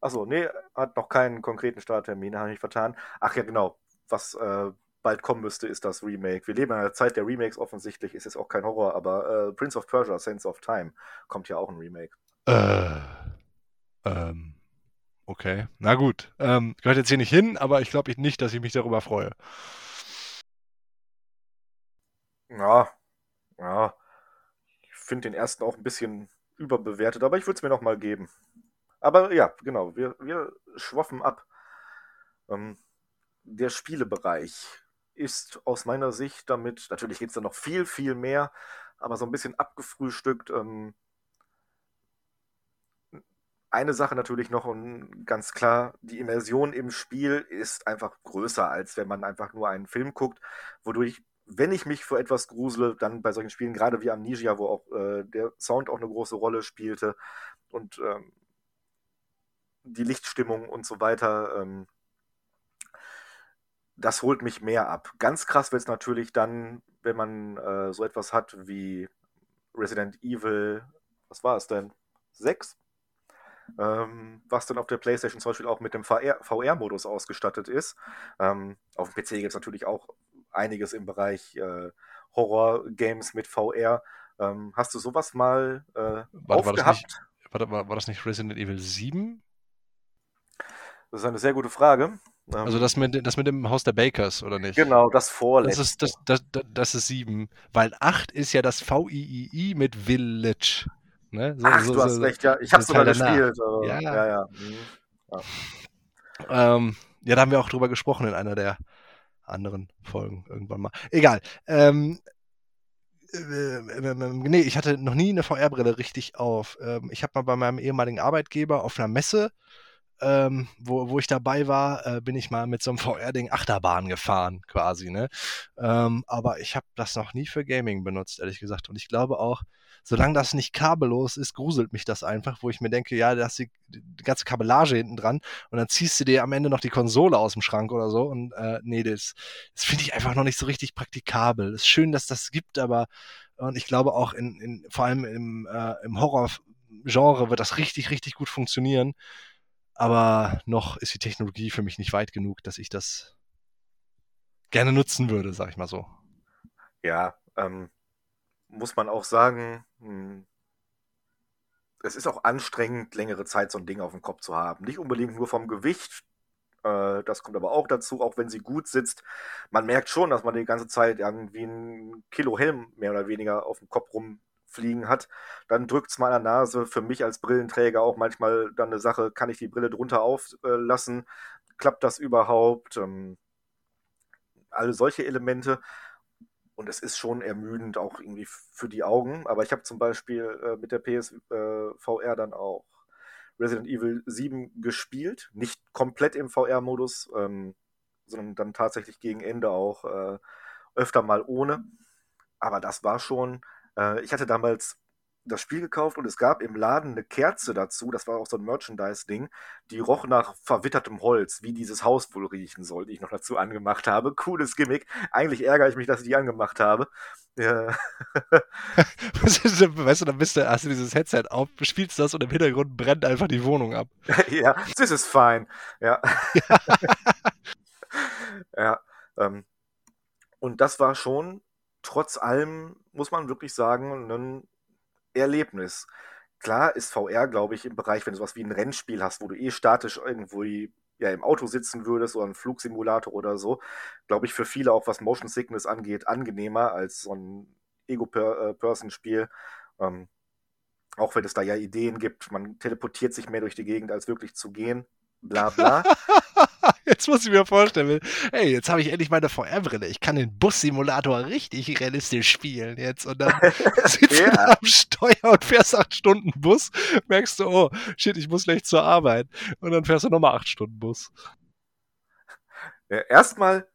Achso, nee, hat noch keinen konkreten Starttermin, habe ich vertan. Ach ja, genau. Was äh, bald kommen müsste, ist das Remake. Wir leben in einer Zeit der Remakes offensichtlich, ist jetzt auch kein Horror, aber äh, Prince of Persia, Sense of Time, kommt ja auch ein Remake. Äh, ähm, okay. Na gut. Ähm, gehört jetzt hier nicht hin, aber ich glaube nicht, dass ich mich darüber freue. Ja, ja. Ich finde den ersten auch ein bisschen überbewertet, aber ich würde es mir noch mal geben. Aber ja, genau, wir, wir schwaffen ab. Ähm, der Spielebereich ist aus meiner Sicht damit, natürlich geht es da noch viel, viel mehr, aber so ein bisschen abgefrühstückt. Ähm, eine Sache natürlich noch und ganz klar, die Immersion im Spiel ist einfach größer, als wenn man einfach nur einen Film guckt, wodurch wenn ich mich vor etwas grusele, dann bei solchen Spielen, gerade wie Amnesia, wo auch äh, der Sound auch eine große Rolle spielte und ähm, die Lichtstimmung und so weiter, ähm, das holt mich mehr ab. Ganz krass wird es natürlich dann, wenn man äh, so etwas hat wie Resident Evil, was war es denn? 6? Ähm, was dann auf der PlayStation zum Beispiel auch mit dem VR-Modus ausgestattet ist. Ähm, auf dem PC gibt es natürlich auch einiges im Bereich äh, Horror-Games mit VR. Ähm, hast du sowas mal äh, Warte, aufgehabt? War das, nicht, war, war, war das nicht Resident Evil 7? Das ist eine sehr gute Frage. Also ähm, das mit, das mit dem Haus der Bakers, oder nicht? Genau, das vorletzte. Das ist, das, das, das, ist 7. Weil 8 ist ja das VIII mit Village. Ne? So, Ach, so, du hast so, recht, ja. Ich habe sogar gespielt. Ja, ja. Ja, mhm. ja. Ähm, ja, da haben wir auch drüber gesprochen in einer der anderen Folgen irgendwann mal. Egal. Ähm, äh, äh, äh, nee, ich hatte noch nie eine VR-Brille richtig auf. Ähm, ich habe mal bei meinem ehemaligen Arbeitgeber auf einer Messe ähm, wo, wo ich dabei war, äh, bin ich mal mit so einem VR-Ding Achterbahn gefahren, quasi, ne? Ähm, aber ich habe das noch nie für Gaming benutzt, ehrlich gesagt. Und ich glaube auch, solange das nicht kabellos ist, gruselt mich das einfach, wo ich mir denke, ja, da hast die, die ganze Kabellage hinten dran und dann ziehst du dir am Ende noch die Konsole aus dem Schrank oder so. Und äh, nee, das, das finde ich einfach noch nicht so richtig praktikabel. Es ist schön, dass das gibt, aber und ich glaube auch in, in vor allem im, äh, im Horror-Genre wird das richtig, richtig gut funktionieren. Aber noch ist die Technologie für mich nicht weit genug, dass ich das gerne nutzen würde, sag ich mal so. Ja, ähm, muss man auch sagen, hm, es ist auch anstrengend, längere Zeit so ein Ding auf dem Kopf zu haben. Nicht unbedingt nur vom Gewicht, äh, das kommt aber auch dazu, auch wenn sie gut sitzt. Man merkt schon, dass man die ganze Zeit irgendwie ein Kilo Helm mehr oder weniger auf dem Kopf rum fliegen hat, dann drückt es der Nase. Für mich als Brillenträger auch manchmal dann eine Sache, kann ich die Brille drunter auflassen? Klappt das überhaupt? Ähm, alle solche Elemente. Und es ist schon ermüdend auch irgendwie für die Augen. Aber ich habe zum Beispiel äh, mit der PSVR äh, dann auch Resident Evil 7 gespielt. Nicht komplett im VR-Modus, ähm, sondern dann tatsächlich gegen Ende auch äh, öfter mal ohne. Aber das war schon äh, ich hatte damals das Spiel gekauft und es gab im Laden eine Kerze dazu, das war auch so ein Merchandise-Ding, die roch nach verwittertem Holz, wie dieses Haus wohl riechen soll, die ich noch dazu angemacht habe. Cooles Gimmick. Eigentlich ärgere ich mich, dass ich die angemacht habe. Ja. weißt du, dann bist du, hast du dieses Headset auf, spielst das und im Hintergrund brennt einfach die Wohnung ab. ja, this is fine. Ja. ja. Ähm, und das war schon trotz allem, muss man wirklich sagen, ein Erlebnis. Klar ist VR, glaube ich, im Bereich, wenn du sowas wie ein Rennspiel hast, wo du eh statisch irgendwo ja im Auto sitzen würdest oder ein Flugsimulator oder so, glaube ich, für viele auch was Motion Sickness angeht, angenehmer als so ein Ego-Person-Spiel. Ähm, auch wenn es da ja Ideen gibt, man teleportiert sich mehr durch die Gegend, als wirklich zu gehen. Bla bla. jetzt muss ich mir vorstellen, hey, jetzt habe ich endlich meine VR-Brille. Ich kann den Bus-Simulator richtig realistisch spielen jetzt. Und dann sitzt ja. du am Steuer und fährst acht Stunden Bus. Merkst du, oh, shit, ich muss gleich zur Arbeit. Und dann fährst du nochmal acht Stunden Bus. Ja, erstmal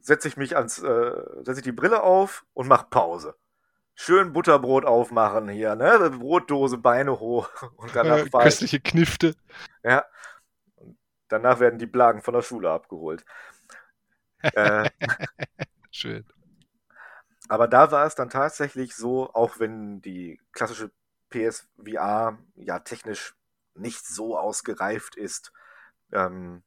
setze ich mich ans, äh, setze ich die Brille auf und mache Pause. Schön Butterbrot aufmachen hier, ne? Brotdose, Beine hoch und danach äh, Köstliche Knifte. Ja, Danach werden die Blagen von der Schule abgeholt. äh, Schön. Aber da war es dann tatsächlich so, auch wenn die klassische PSVR ja technisch nicht so ausgereift ist, ähm,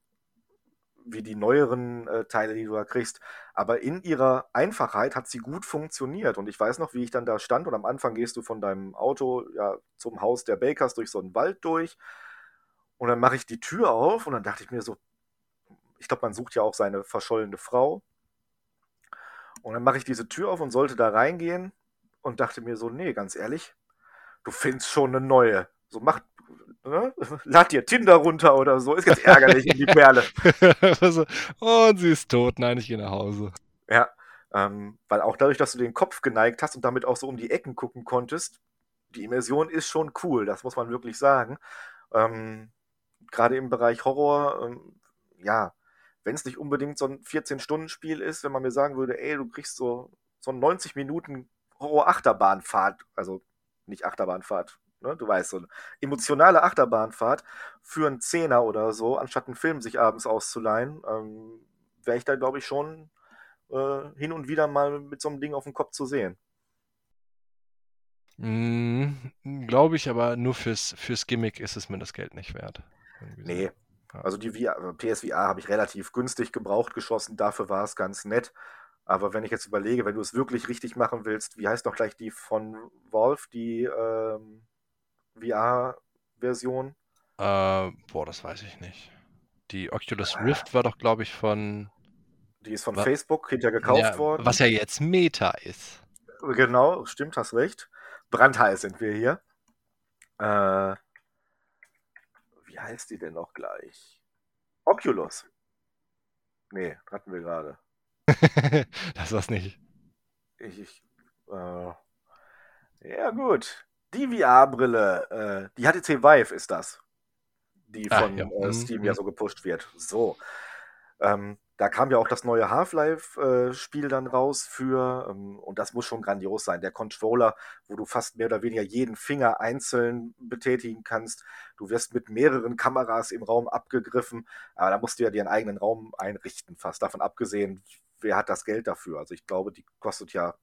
wie die neueren äh, Teile, die du da kriegst. Aber in ihrer Einfachheit hat sie gut funktioniert. Und ich weiß noch, wie ich dann da stand. Und am Anfang gehst du von deinem Auto ja, zum Haus der Bakers durch so einen Wald durch. Und dann mache ich die Tür auf und dann dachte ich mir so, ich glaube, man sucht ja auch seine verschollene Frau. Und dann mache ich diese Tür auf und sollte da reingehen und dachte mir so, nee, ganz ehrlich, du findest schon eine neue. So mach, ne? lad dir Tinder runter oder so, ist jetzt ärgerlich in die Perle. und sie ist tot, nein, ich gehe nach Hause. Ja, ähm, weil auch dadurch, dass du den Kopf geneigt hast und damit auch so um die Ecken gucken konntest, die Immersion ist schon cool, das muss man wirklich sagen. Ähm, gerade im Bereich Horror, ähm, ja, wenn es nicht unbedingt so ein 14-Stunden-Spiel ist, wenn man mir sagen würde, ey, du kriegst so, so 90 Minuten Horror-Achterbahnfahrt, also nicht Achterbahnfahrt, ne, du weißt, so eine emotionale Achterbahnfahrt für einen Zehner oder so, anstatt einen Film sich abends auszuleihen, ähm, wäre ich da, glaube ich, schon äh, hin und wieder mal mit so einem Ding auf dem Kopf zu sehen. Mm, Glaube ich, aber nur fürs, fürs Gimmick ist es mir das Geld nicht wert. Nee. Also die VR, PSVR habe ich relativ günstig gebraucht geschossen, dafür war es ganz nett. Aber wenn ich jetzt überlege, wenn du es wirklich richtig machen willst, wie heißt noch gleich die von Valve, die ähm, VR-Version? Äh, boah, das weiß ich nicht. Die Oculus ah. Rift war doch, glaube ich, von. Die ist von was? Facebook hinterher gekauft ja, worden. Was ja jetzt Meta ist. Genau, stimmt, hast recht. Brandheiß sind wir hier. Äh, wie heißt die denn noch gleich? Oculus. Nee, hatten wir gerade. das war's nicht. Ich, ich äh, ja, gut. Die VR-Brille, äh, die HTC Vive ist das. Die ah, von ja. äh, Steam mhm. ja so gepusht wird. So. Ähm, da kam ja auch das neue Half-Life-Spiel äh, dann raus für, ähm, und das muss schon grandios sein. Der Controller, wo du fast mehr oder weniger jeden Finger einzeln betätigen kannst. Du wirst mit mehreren Kameras im Raum abgegriffen, aber da musst du ja dir einen eigenen Raum einrichten, fast davon abgesehen, wer hat das Geld dafür. Also ich glaube, die kostet ja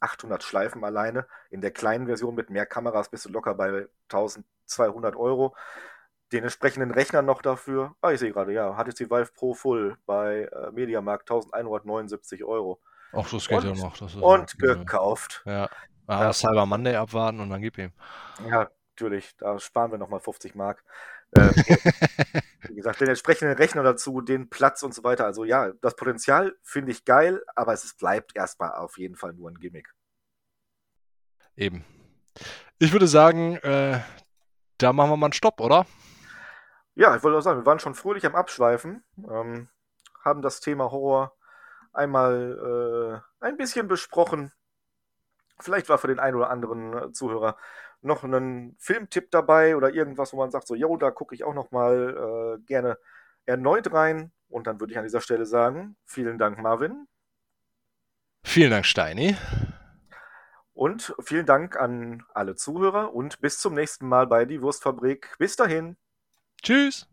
800 Schleifen alleine. In der kleinen Version mit mehr Kameras bist du locker bei 1200 Euro den entsprechenden Rechner noch dafür. Ah, ich sehe gerade, ja, HTC Vive Pro Full bei äh, Mediamarkt 1179 Euro. Ach, das geht und, ja noch. und ja, gekauft. Ja. Ah, ja. Cyber Monday abwarten und dann gib ihm. Ja, natürlich. Da sparen wir nochmal 50 Mark. Ähm, wie gesagt, den entsprechenden Rechner dazu, den Platz und so weiter. Also ja, das Potenzial finde ich geil, aber es bleibt erstmal auf jeden Fall nur ein Gimmick. Eben. Ich würde sagen, äh, da machen wir mal einen Stopp, oder? Ja, ich wollte auch sagen, wir waren schon fröhlich am Abschweifen, ähm, haben das Thema Horror einmal äh, ein bisschen besprochen. Vielleicht war für den einen oder anderen äh, Zuhörer noch ein Filmtipp dabei oder irgendwas, wo man sagt, so, jo, da gucke ich auch noch mal äh, gerne erneut rein. Und dann würde ich an dieser Stelle sagen, vielen Dank, Marvin. Vielen Dank, Steini. Und vielen Dank an alle Zuhörer und bis zum nächsten Mal bei Die Wurstfabrik. Bis dahin. Tschüss.